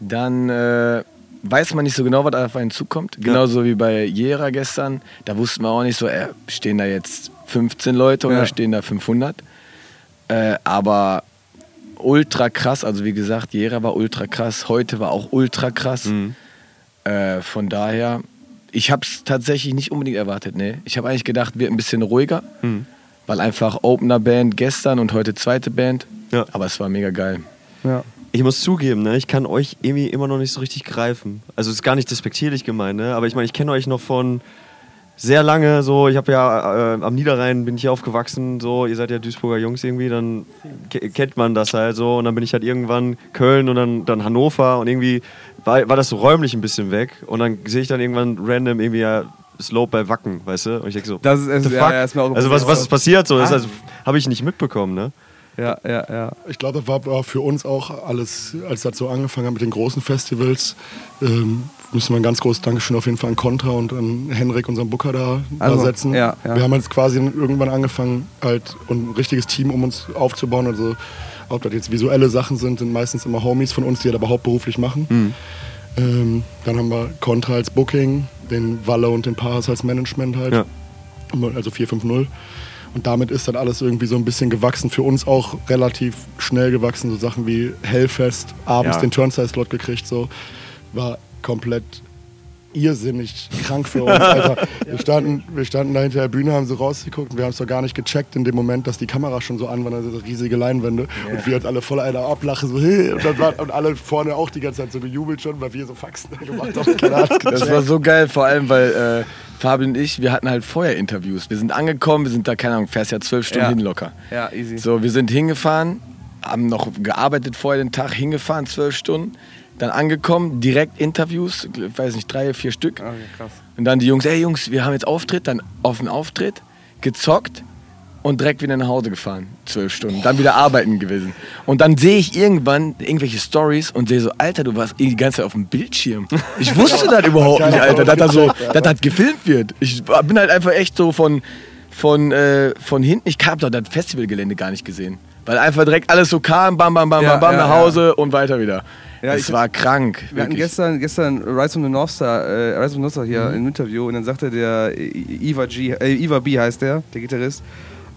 S4: dann äh, weiß man nicht so genau, was auf einen zukommt. Genauso ja. wie bei Jera gestern. Da wussten wir auch nicht so, äh, stehen da jetzt 15 Leute oder stehen da 500. Äh, aber ultra krass, also wie gesagt, Jera war ultra krass, heute war auch ultra krass. Mhm. Äh, von daher ich habe es tatsächlich nicht unbedingt erwartet. Nee. Ich habe eigentlich gedacht, wird ein bisschen ruhiger, mhm. weil einfach Opener Band gestern und heute zweite Band. Ja. Aber es war mega geil.
S2: Ja. Ich muss zugeben, ne, ich kann euch irgendwie immer noch nicht so richtig greifen. Also es ist gar nicht despektierlich gemeint, ne? aber ich meine, ich kenne euch noch von sehr lange so, ich habe ja äh, am Niederrhein bin ich hier aufgewachsen, so, ihr seid ja Duisburger Jungs irgendwie, dann kennt man das halt so und dann bin ich halt irgendwann Köln und dann, dann Hannover und irgendwie war, war das so räumlich ein bisschen weg und dann sehe ich dann irgendwann random irgendwie ja Slope bei Wacken, weißt du? Und ich denke so,
S1: das ist, also, ja, ja, ist
S2: also was, was ist passiert so? Das ah. also, habe ich nicht mitbekommen, ne?
S1: Ja, ja, ja.
S3: Ich glaube, das war für uns auch alles, als das so angefangen hat mit den großen Festivals, ähm, müssen wir ein ganz großes Dankeschön auf jeden Fall an Contra und an Henrik, unseren Booker, da, also, da setzen. Ja, ja. Wir haben jetzt quasi irgendwann angefangen, halt ein richtiges Team um uns aufzubauen. Also ob das jetzt visuelle Sachen sind, sind meistens immer Homies von uns, die das aber hauptberuflich machen. Mhm. Ähm, dann haben wir Contra als Booking, den Walle und den Paras als Management halt. Ja. Also 450. Und damit ist dann alles irgendwie so ein bisschen gewachsen. Für uns auch relativ schnell gewachsen. So Sachen wie Hellfest, abends ja. den Turnstile-Slot gekriegt. So. War komplett irrsinnig krank für uns, Alter. [LAUGHS] Wir standen, wir standen da hinter der Bühne, haben so rausgeguckt und wir haben es doch gar nicht gecheckt in dem Moment, dass die Kamera schon so an war, also riesige Leinwände. Yeah. Und wir uns alle voll einer ablachen, so, [LAUGHS] hey, und, dann war, und alle vorne auch die ganze Zeit so gejubelt schon, weil wir so Faxen gemacht haben. [LAUGHS]
S4: das war so geil, vor allem, weil äh, Fabian und ich, wir hatten halt vorher Interviews. Wir sind angekommen, wir sind da, keine Ahnung, fährst ja zwölf Stunden ja. hin locker.
S1: Ja, easy.
S4: So, wir sind hingefahren, haben noch gearbeitet vorher den Tag, hingefahren, zwölf Stunden dann angekommen, direkt Interviews, ich weiß nicht, drei, vier Stück. Okay, krass. Und dann die Jungs, ey Jungs, wir haben jetzt Auftritt, dann auf den Auftritt, gezockt und direkt wieder nach Hause gefahren. Zwölf Stunden. Dann wieder arbeiten gewesen. Und dann sehe ich irgendwann irgendwelche Stories und sehe so, Alter, du warst die ganze Zeit auf dem Bildschirm. Ich wusste das überhaupt nicht, Alter, dass das so, dass das gefilmt wird. Ich bin halt einfach echt so von, von, äh, von hinten, ich habe doch das Festivalgelände gar nicht gesehen. Weil einfach direkt alles so kam, bam, bam, bam, ja, bam, bam, ja, nach Hause ja. und weiter wieder. Ja, es war krank.
S1: Wir wirklich. hatten gestern, gestern Rise from the North Star, äh, Rise from the North Star hier mhm. im Interview und dann sagte der Iva G, äh, Iva B heißt der, der Gitarrist.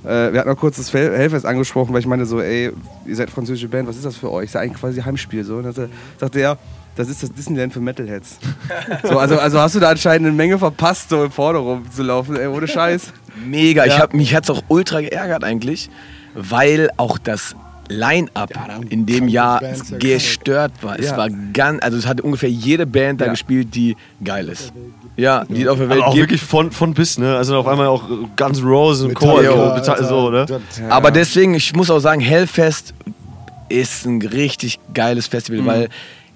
S1: Äh, wir hatten auch kurz das Hellfest angesprochen, weil ich meine so, ey, ihr seid französische Band, was ist das für euch? Das ist ja eigentlich quasi Heimspiel so. Und dann sagte er, das ist das Disneyland für Metalheads. [LAUGHS] so, also, also hast du da anscheinend eine Menge verpasst, so im Vorder rumzulaufen, ey, ohne Scheiß.
S4: Mega, ja. ich hab, mich hat's auch ultra geärgert eigentlich, weil auch das Line-Up ja, in dem Jahr gestört war. Es war ganz, also es hat ungefähr jede Band da gespielt, die geil ist. Ja, die auf der Welt
S2: Aber auch gibt. wirklich von, von bis, ne? Also auf einmal auch Guns Roses und Co. so, ne?
S4: Aber deswegen, ich muss auch sagen, Hellfest ist ein richtig geiles Festival, mhm. weil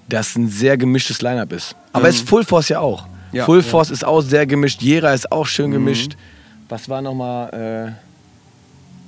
S4: das ein sehr gemischtes Line-Up ist. Aber mhm. ist Full Force ja auch. Ja, Full Force ist auch sehr gemischt, Jera ist auch schön mhm. gemischt. Was war nochmal... Äh,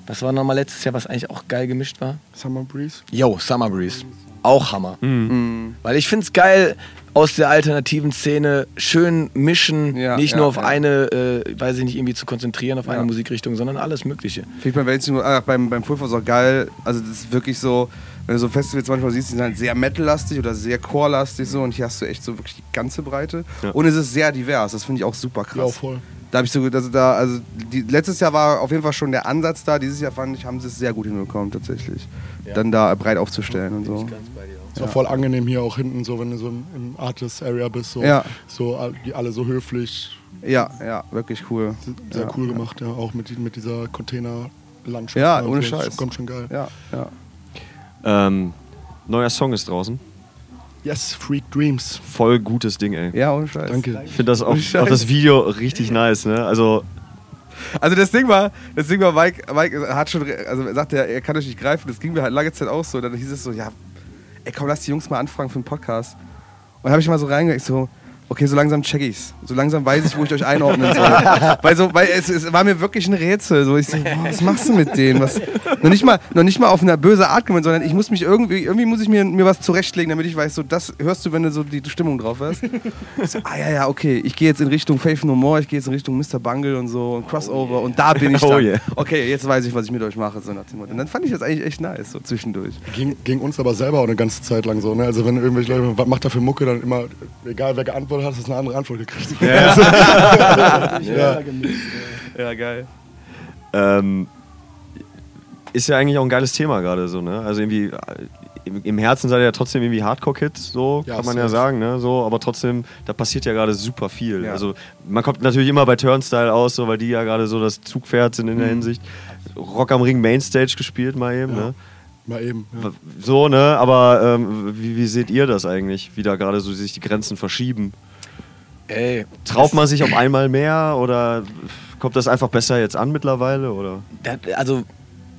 S4: was war nochmal letztes Jahr, was eigentlich auch geil gemischt war?
S3: Summer Breeze.
S4: Yo, Summer Breeze. Auch Hammer. Mhm. Mhm. Weil ich finde es geil, aus der alternativen Szene schön mischen, ja, nicht ja, nur auf ja. eine, äh, weiß ich nicht, irgendwie zu konzentrieren auf eine Musikrichtung, sondern alles Mögliche.
S1: Finde ich beim Weltlichen, ach, beim, beim Full Force auch geil. Also, das ist wirklich so, wenn du so Festivals manchmal siehst, die sind halt sehr metal-lastig oder sehr core-lastig so und hier hast du echt so wirklich die ganze Breite. Und es ist sehr divers, das finde ich auch super krass. Ja, voll. Da habe ich so, also da, also die, letztes Jahr war auf jeden Fall schon der Ansatz da. Dieses Jahr fand ich, haben sie es sehr gut hinbekommen tatsächlich. Ja. Dann da breit aufzustellen und so.
S3: Es war voll angenehm hier auch hinten, so wenn du so im Artist-Area bist, so, ja. so die alle so höflich.
S1: Ja, ja, wirklich cool.
S3: Sehr ja, cool gemacht, ja, auch mit, mit dieser Container-Landschaft.
S1: Ja, ohne so. Scheiß.
S3: Kommt schon geil.
S1: Ja, ja.
S2: Ähm, neuer Song ist draußen.
S3: Yes, Freak Dreams.
S2: Voll gutes Ding, ey.
S1: Ja, ohne Scheiß.
S3: Danke.
S2: Ich finde das auch, auch, das Video richtig nice, ne? Also.
S1: Also das Ding war, das Ding war, Mike, Mike hat schon, also er sagte, er kann euch nicht greifen. Das ging mir halt lange Zeit auch so. Dann hieß es so, ja, ey komm, lass die Jungs mal anfragen für einen Podcast. Und dann habe ich mal so reingegangen, so, okay, so langsam check ich's. So langsam weiß ich, wo ich euch einordnen soll. [LAUGHS] weil so, weil es, es, war mir wirklich ein Rätsel. So, ich so, boah, was machst du mit denen? Was, noch, nicht mal, noch nicht mal auf eine böse Art gemeint, sondern ich muss mich irgendwie, irgendwie muss ich mir, mir was zurechtlegen, damit ich weiß, so, das hörst du, wenn du so die Stimmung drauf hast. So, ah ja, ja, okay, ich gehe jetzt in Richtung Faith No More, ich gehe jetzt in Richtung Mr. Bungle und so und Crossover und da bin ich oh dann. Oh yeah. Okay, jetzt weiß ich, was ich mit euch mache. So nach dem Und dann fand ich das eigentlich echt nice, so zwischendurch.
S3: Ging, ging uns aber selber auch eine ganze Zeit lang so. Ne? Also wenn irgendwelche Leute, was macht da für Mucke, dann immer, egal wer geantwortet hat, ist eine andere Antwort gekriegt. Ja, [LAUGHS]
S2: ja. ja geil. Ähm, ist ja eigentlich auch ein geiles Thema gerade so, ne? Also irgendwie im Herzen seid ihr ja trotzdem irgendwie Hardcore-Kids, so ja, kann man ja sagen, ne? So, aber trotzdem, da passiert ja gerade super viel. Ja. Also man kommt natürlich immer bei Turnstyle aus, so, weil die ja gerade so das Zugpferd sind in der mhm. Hinsicht. Rock am Ring Mainstage gespielt mal eben, ja. ne?
S3: Mal eben.
S2: Ja. So, ne? Aber ähm, wie, wie, seht ihr das eigentlich, wie da gerade so sich die Grenzen verschieben?
S4: Ey,
S2: Traut man sich auf einmal mehr oder kommt das einfach besser jetzt an mittlerweile? Oder?
S4: Also,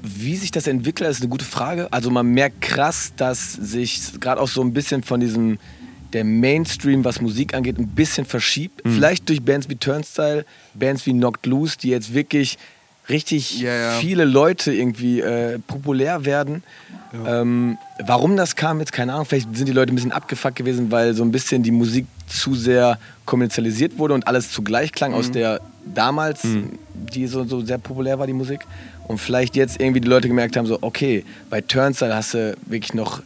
S4: wie sich das entwickelt, ist eine gute Frage. Also, man merkt krass, dass sich gerade auch so ein bisschen von diesem der Mainstream, was Musik angeht, ein bisschen verschiebt. Mhm. Vielleicht durch Bands wie Turnstyle, Bands wie Knocked Loose, die jetzt wirklich richtig ja, ja. viele Leute irgendwie äh, populär werden. Ja. Ähm, warum das kam, jetzt keine Ahnung. Vielleicht sind die Leute ein bisschen abgefuckt gewesen, weil so ein bisschen die Musik zu sehr kommerzialisiert wurde und alles zugleich klang mhm. aus der damals, mhm. die so, so sehr populär war, die Musik. Und vielleicht jetzt irgendwie die Leute gemerkt haben, so, okay, bei Turnstyle hast du wirklich noch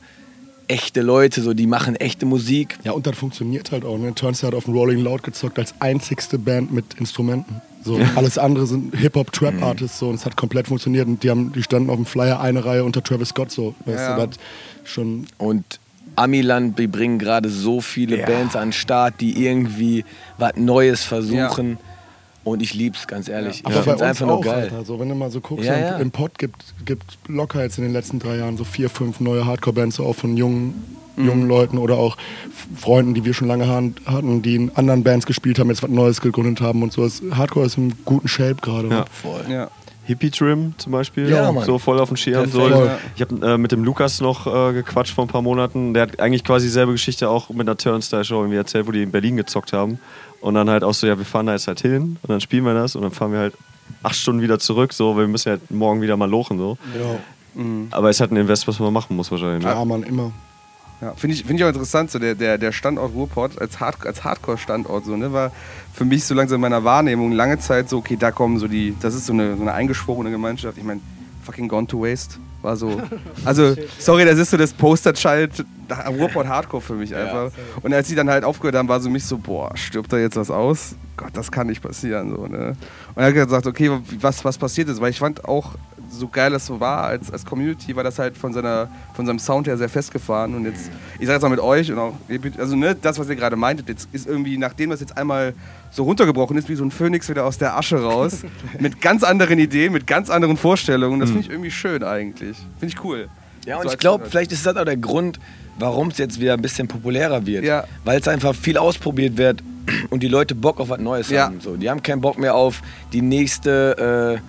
S4: echte Leute, so, die machen echte Musik.
S3: Ja, und das funktioniert halt auch. Ne? Turnstyle hat auf dem Rolling Loud gezockt als einzigste Band mit Instrumenten. So, alles andere sind Hip-Hop-Trap-Artists so, und es hat komplett funktioniert. Und die, haben, die standen auf dem Flyer eine Reihe unter Travis Scott so. Weißt ja. du, das schon.
S4: Und Amiland, die bringen gerade so viele ja. Bands an den Start, die irgendwie was Neues versuchen. Ja. Und ich lieb's, ganz ehrlich.
S3: Ja. Ich finde es einfach nur geil. Also, wenn du mal so guckst, ja, ja. im Pod gibt, gibt locker jetzt in den letzten drei Jahren so vier, fünf neue Hardcore-Bands, so auch von jungen, mhm. Jungen Leuten oder auch Freunden, die wir schon lange hatten, die in anderen Bands gespielt haben, jetzt was Neues gegründet haben und so. Hardcore ist im guten Shape gerade.
S2: Ja, voll. Ja. Hippie Trim zum Beispiel, ja, so voll auf dem Schirm. So. Ich habe äh, mit dem Lukas noch äh, gequatscht vor ein paar Monaten. Der hat eigentlich quasi dieselbe Geschichte auch mit einer Turnstyle-Show irgendwie erzählt, wo die in Berlin gezockt haben. Und dann halt auch so, ja, wir fahren da jetzt halt hin und dann spielen wir das und dann fahren wir halt acht Stunden wieder zurück, so, weil wir müssen ja morgen wieder mal lochen, so. Ja. Mhm. Aber es ist halt ein Invest, was man machen muss wahrscheinlich.
S3: Ne? Ja, man, immer.
S1: Ja, finde ich, find ich auch interessant, so der, der, der Standort Ruhrport als, Hard, als Hardcore-Standort so, ne, war für mich so langsam in meiner Wahrnehmung lange Zeit so, okay, da kommen so die, das ist so eine, so eine eingeschworene Gemeinschaft. Ich meine, fucking Gone to Waste war so. [LAUGHS] Also, sorry, das ist so das Posterchild Ruhrport Hardcore für mich einfach. Und als sie dann halt aufgehört haben, war so mich so, boah, stirbt da jetzt was aus? Gott, das kann nicht passieren. So, ne? Und er hat gesagt, okay, was, was passiert ist? Weil ich fand auch, so geil das so war als, als Community, war das halt von, seiner, von seinem Sound her sehr festgefahren. Und jetzt, ich sage jetzt mal mit euch und auch, also ne, das, was ihr gerade meintet, jetzt ist irgendwie, nachdem das jetzt einmal so runtergebrochen ist, wie so ein Phönix wieder aus der Asche raus, [LAUGHS] mit ganz anderen Ideen, mit ganz anderen Vorstellungen. Das finde ich irgendwie schön eigentlich. Finde ich cool.
S4: Ja, und so ich glaube, vielleicht ist das auch der Grund, warum es jetzt wieder ein bisschen populärer wird. Ja. Weil es einfach viel ausprobiert wird und die Leute Bock auf was Neues ja. haben. So, die haben keinen Bock mehr auf die nächste. Äh, äh,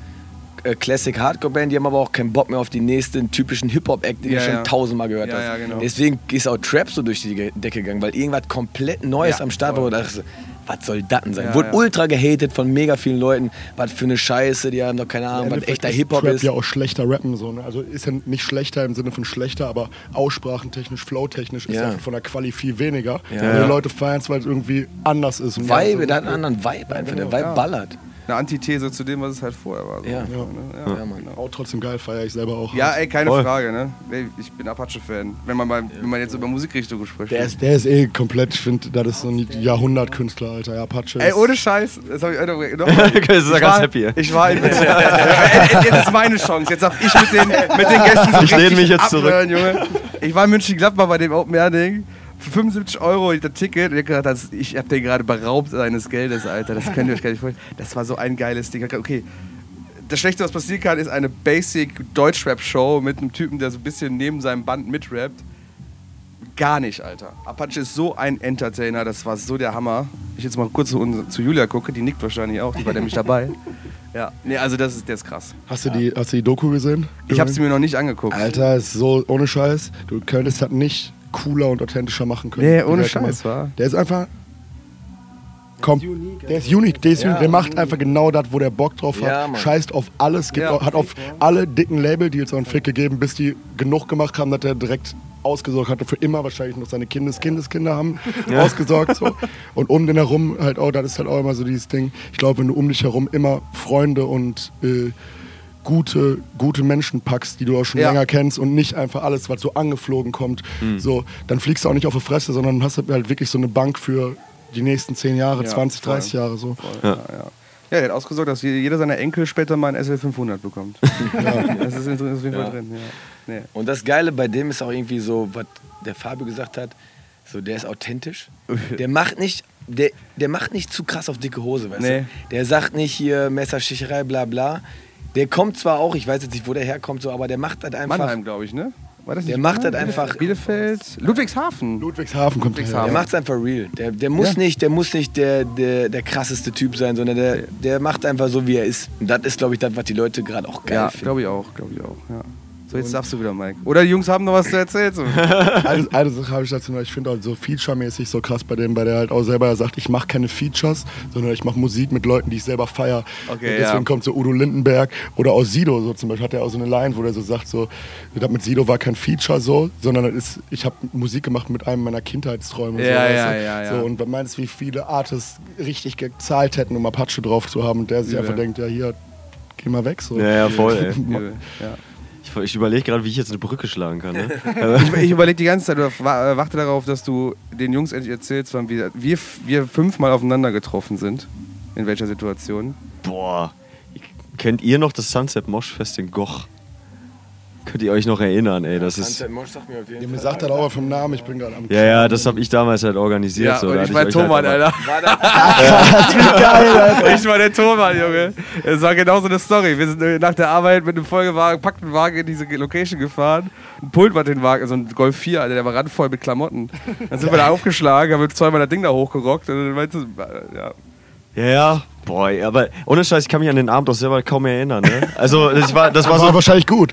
S4: Classic Hardcore Band, die haben aber auch keinen Bock mehr auf die nächsten typischen Hip-Hop-Act, die ja, du schon ja. tausendmal gehört ja, hast. Ja, genau. Deswegen ist auch Trap so durch die Decke gegangen, weil irgendwas komplett Neues am Start war. Und dachte, was soll das denn sein? Wurde ultra gehatet von mega vielen Leuten. Was für eine Scheiße, die haben doch keine Ahnung, was echter Hip-Hop ist.
S3: ja auch schlechter rappen. So, ne? Also ist ja nicht schlechter im Sinne von schlechter, aber aussprachentechnisch, flowtechnisch ist ja von der Quali viel weniger. Ja. Und die Leute feiern es, weil es irgendwie anders ist.
S4: Vibe, der hat einen anderen Vibe einfach. Der Vibe ballert.
S1: Eine Antithese zu dem, was es halt vorher war. So.
S3: Ja. Ja. Ja. ja, Mann. Auch trotzdem geil, feiere ich selber auch.
S1: Ja, ey, keine Voll. Frage, ne? Ich bin Apache-Fan. Wenn man mal, wenn man jetzt über Musikrichtung spricht.
S3: Der ist, der ist eh komplett, ich finde, das ist so ein Jahrhundertkünstler, Alter. Ja, Apache.
S1: Ey, ohne Scheiß. Das hab ich noch, [LAUGHS]
S2: das ist ich ganz war, happy.
S1: Ich war in, [LAUGHS] Jetzt ist meine Chance. Jetzt darf ich mit den, mit den Gästen so
S2: Ich lehne mich jetzt zurück.
S1: Junge. Ich war in München-Gladbach bei dem Open Air Ding. Für 75 Euro das Ticket. Ich, das, ich hab den gerade beraubt seines Geldes, Alter. Das könnt ihr euch gar nicht vorstellen. Das war so ein geiles Ding. Okay, das Schlechte, was passieren kann, ist eine Basic Deutschrap-Show mit einem Typen, der so ein bisschen neben seinem Band mitrappt. Gar nicht, Alter. Apache ist so ein Entertainer, das war so der Hammer. Ich jetzt mal kurz zu, zu Julia gucke, die nickt wahrscheinlich auch, die war nämlich dabei. [LAUGHS] Ja, nee, also das ist, der ist krass.
S3: Hast du, die, hast du die Doku gesehen?
S1: Ich habe sie mir noch nicht angeguckt.
S3: Alter, ist so ohne Scheiß. Du könntest das nicht cooler und authentischer machen können.
S1: Nee, ohne Scheiß, war.
S3: Der ist einfach. Komm, der ist unique, der, ist ja, unique. der macht einfach genau das, wo der Bock drauf hat. Ja, Scheißt auf alles, gibt, ja, hat auf alle dicken Label-Deals einen Fick gegeben, bis die genug gemacht haben, dass er direkt ausgesorgt hatte, für immer wahrscheinlich noch seine Kindes Kindeskinder haben ja. ausgesorgt. So. Und um den herum halt auch, das ist halt auch immer so dieses Ding. Ich glaube, wenn du um dich herum immer Freunde und äh, gute, gute Menschen packst, die du auch schon ja. länger kennst und nicht einfach alles, was so angeflogen kommt, mhm. so, dann fliegst du auch nicht auf die Fresse, sondern hast halt wirklich so eine Bank für die nächsten 10 Jahre, ja, 20, 30 voll. Jahre so.
S1: Ja. Ja, ja, er hat ausgesorgt, dass jeder seiner Enkel später mal ein SL500 bekommt. [LAUGHS] ja. Das ist auf jeden Fall drin.
S4: Ja. Nee. Und das Geile bei dem ist auch irgendwie so, was der Fabio gesagt hat, so der ist authentisch. [LAUGHS] Der macht nicht, der, der macht nicht zu krass auf dicke Hose, weißt nee. du? Der sagt nicht hier Messersticherei, bla bla. Der kommt zwar auch, ich weiß jetzt nicht, wo der herkommt, so, aber der macht halt einfach.
S1: Mannheim, glaube ich, ne?
S4: War das nicht der macht halt einfach.
S1: Bielefeld? Ludwigshafen.
S3: Ludwigshafen kommt Ludwigshafen.
S4: Der macht es einfach real. Der, der muss ja. nicht, der, muss nicht der, der, der krasseste Typ sein, sondern der, der macht einfach so, wie er ist. Und das ist, glaube ich, das, was die Leute gerade auch geil
S1: ja,
S4: finden.
S1: glaube ich auch, glaube ich auch. Ja. So, jetzt darfst du wieder, Mike. Oder die Jungs haben noch was zu erzählen. So. [LAUGHS]
S3: eine, eine Sache habe ich dazu noch. Ich finde halt so Feature-mäßig so krass bei dem, weil der halt auch selber sagt, ich mache keine Features, sondern ich mache Musik mit Leuten, die ich selber feiere. Okay, deswegen ja. kommt so Udo Lindenberg oder aus Sido so zum Beispiel hat er auch so eine Line, wo der so sagt, so mit Sido war kein Feature so, sondern ist, ich habe Musik gemacht mit einem meiner Kindheitsträume.
S1: Ja, so, ja, ja, ja,
S3: So, und man meinst, wie viele Artists richtig gezahlt hätten, um Apache drauf zu haben und der sich ja. einfach denkt, ja hier, geh mal weg. So.
S2: Ja, ja, voll, [LAUGHS] ey. ja. Ich, überlege gerade, wie ich jetzt eine Brücke schlagen kann. Ne? [LAUGHS]
S1: ich, ich überlege die ganze Zeit, oder äh, warte darauf, dass du den Jungs endlich erzählst, wann wir, wir, wir fünfmal aufeinander getroffen sind. In welcher Situation?
S2: Boah. Kennt ihr noch das Sunset Mosh Fest in Goch? Könnt ihr euch noch erinnern, ey? Das ist.
S3: Ja, mir sagt halt auch vom Namen, ich bin gerade am.
S2: Ja, ja, das habe ich damals halt organisiert. Ja,
S1: so, und ich war Thomas, halt Alter. War das [LAUGHS] geil, Alter. Ich war der Thomas, Junge. Es war genau so eine Story. Wir sind äh, nach der Arbeit mit einem vollgewagen, packten Wagen in diese Location gefahren. Ein Pult war den Wagen, so ein Golf 4, Alter, der war randvoll mit Klamotten. Dann sind wir da aufgeschlagen, haben wir zweimal das Ding da hochgerockt und dann meinst du, ja.
S2: Ja, ja. Boah, aber ohne Scheiß, ich kann mich an den Abend doch selber kaum mehr erinnern. Ne? Also das war, das war, war so
S3: wahrscheinlich gut.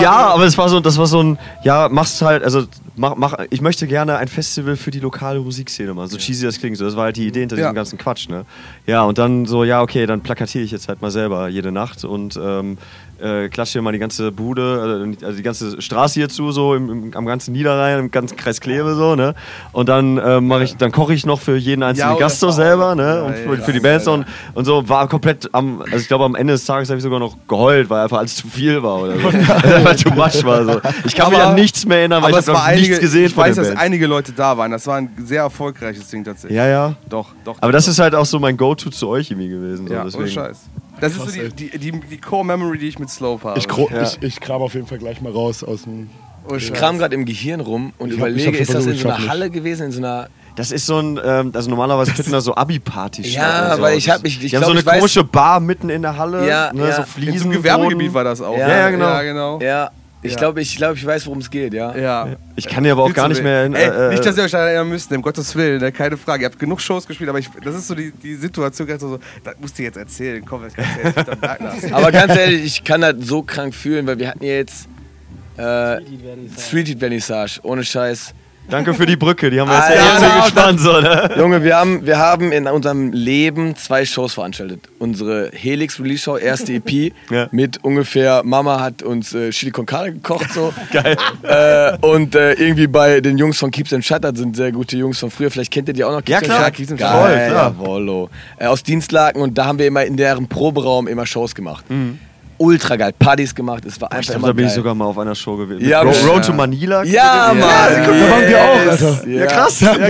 S2: ja, aber es war so, das war so ein, ja, machst halt, also mach, mach, ich möchte gerne ein Festival für die lokale Musikszene machen. So cheesy das klingt, so das war halt die Idee hinter diesem ja. ganzen Quatsch. Ne? Ja, und dann so, ja, okay, dann plakatiere ich jetzt halt mal selber jede Nacht und ähm, äh, klatsche hier mal die ganze Bude, also die ganze Straße hier zu, so im, im, am ganzen Niederrhein, im ganzen Kreis Kleve so, ne? Und dann äh, mache ich, dann koche ich noch für jeden einzelnen ja, Gast so selber, ne? Und für, für die Bands und, und so war komplett am, also ich glaube am Ende des Tages habe ich sogar noch geheult, weil einfach alles zu viel war oder so. [LAUGHS] [LAUGHS] weil too much war so. Ich kann aber, mich an nichts mehr erinnern, weil ich habe einige, nichts gesehen
S1: Ich weiß, dass einige Leute da waren. Das war ein sehr erfolgreiches Ding tatsächlich.
S2: Ja, ja.
S1: Doch, doch.
S2: Aber das ist halt auch so mein Go-To zu euch irgendwie gewesen. So,
S1: ja, deswegen. ohne Scheiß. Das Krass, ist so die, die, die, die, Core-Memory, die ich mit Slope habe.
S3: Ich, ja. ich, ich kram auf jeden Fall gleich mal raus aus dem.
S4: Oh, ich kram gerade im Gehirn rum und ich überlege, hab, ist das in so einer Halle gewesen, in so einer
S2: das ist so ein, ähm, also normalerweise [LAUGHS] finden da so Abi-Party
S4: statt. Ja, so. weil ich habe ich,
S2: ich glaub, so eine komische Bar mitten in der Halle.
S4: Ja,
S2: ne,
S4: ja.
S2: so Fliesen. In
S1: so einem Gewerbegebiet war das auch.
S2: Ja, ja, genau. Ja,
S1: genau.
S4: Ja. Ich ja. glaube, ich, glaub, ich weiß, worum es geht, ja.
S1: ja.
S2: Ich kann dir aber auch gar nicht mehr.
S1: Ey, äh, nicht, dass ihr euch daran erinnern müsst, um Gottes Willen, ne, keine Frage. Ihr habt genug Shows gespielt, aber ich, das ist so die, die Situation, so, das musst du jetzt erzählen. Komm, das kannst du jetzt
S4: nicht [LAUGHS] Aber ganz ehrlich, ich kann das so krank fühlen, weil wir hatten ja jetzt äh, Street Vernissage, ohne Scheiß.
S2: Danke für die Brücke, die haben wir jetzt ja, ja, gespannt. So, ne?
S4: Junge, wir haben, wir haben in unserem Leben zwei Shows veranstaltet. Unsere Helix Release Show, erste EP, [LAUGHS] ja. mit ungefähr, Mama hat uns äh, Chili con Carne gekocht. So. [LAUGHS] Geil. Äh, und äh, irgendwie bei den Jungs von Keeps and Shutter sind sehr gute Jungs von früher. Vielleicht kennt ihr die auch noch.
S2: Keeps ja, klar. Keeps
S4: and Geil, Voll, klar. Jawollo. Äh, aus Dienstlaken und da haben wir immer in deren Proberaum immer Shows gemacht. Mhm ultra geil. Partys gemacht, es war einfach ich glaub,
S2: da bin
S4: ich
S2: sogar mal auf einer Show gewesen.
S4: Ja,
S2: Road ja. to Manila.
S4: Ja, Mann. Ja,
S3: guck, da waren wir auch, Alter.
S2: Ja, krass. Ja,
S4: ja,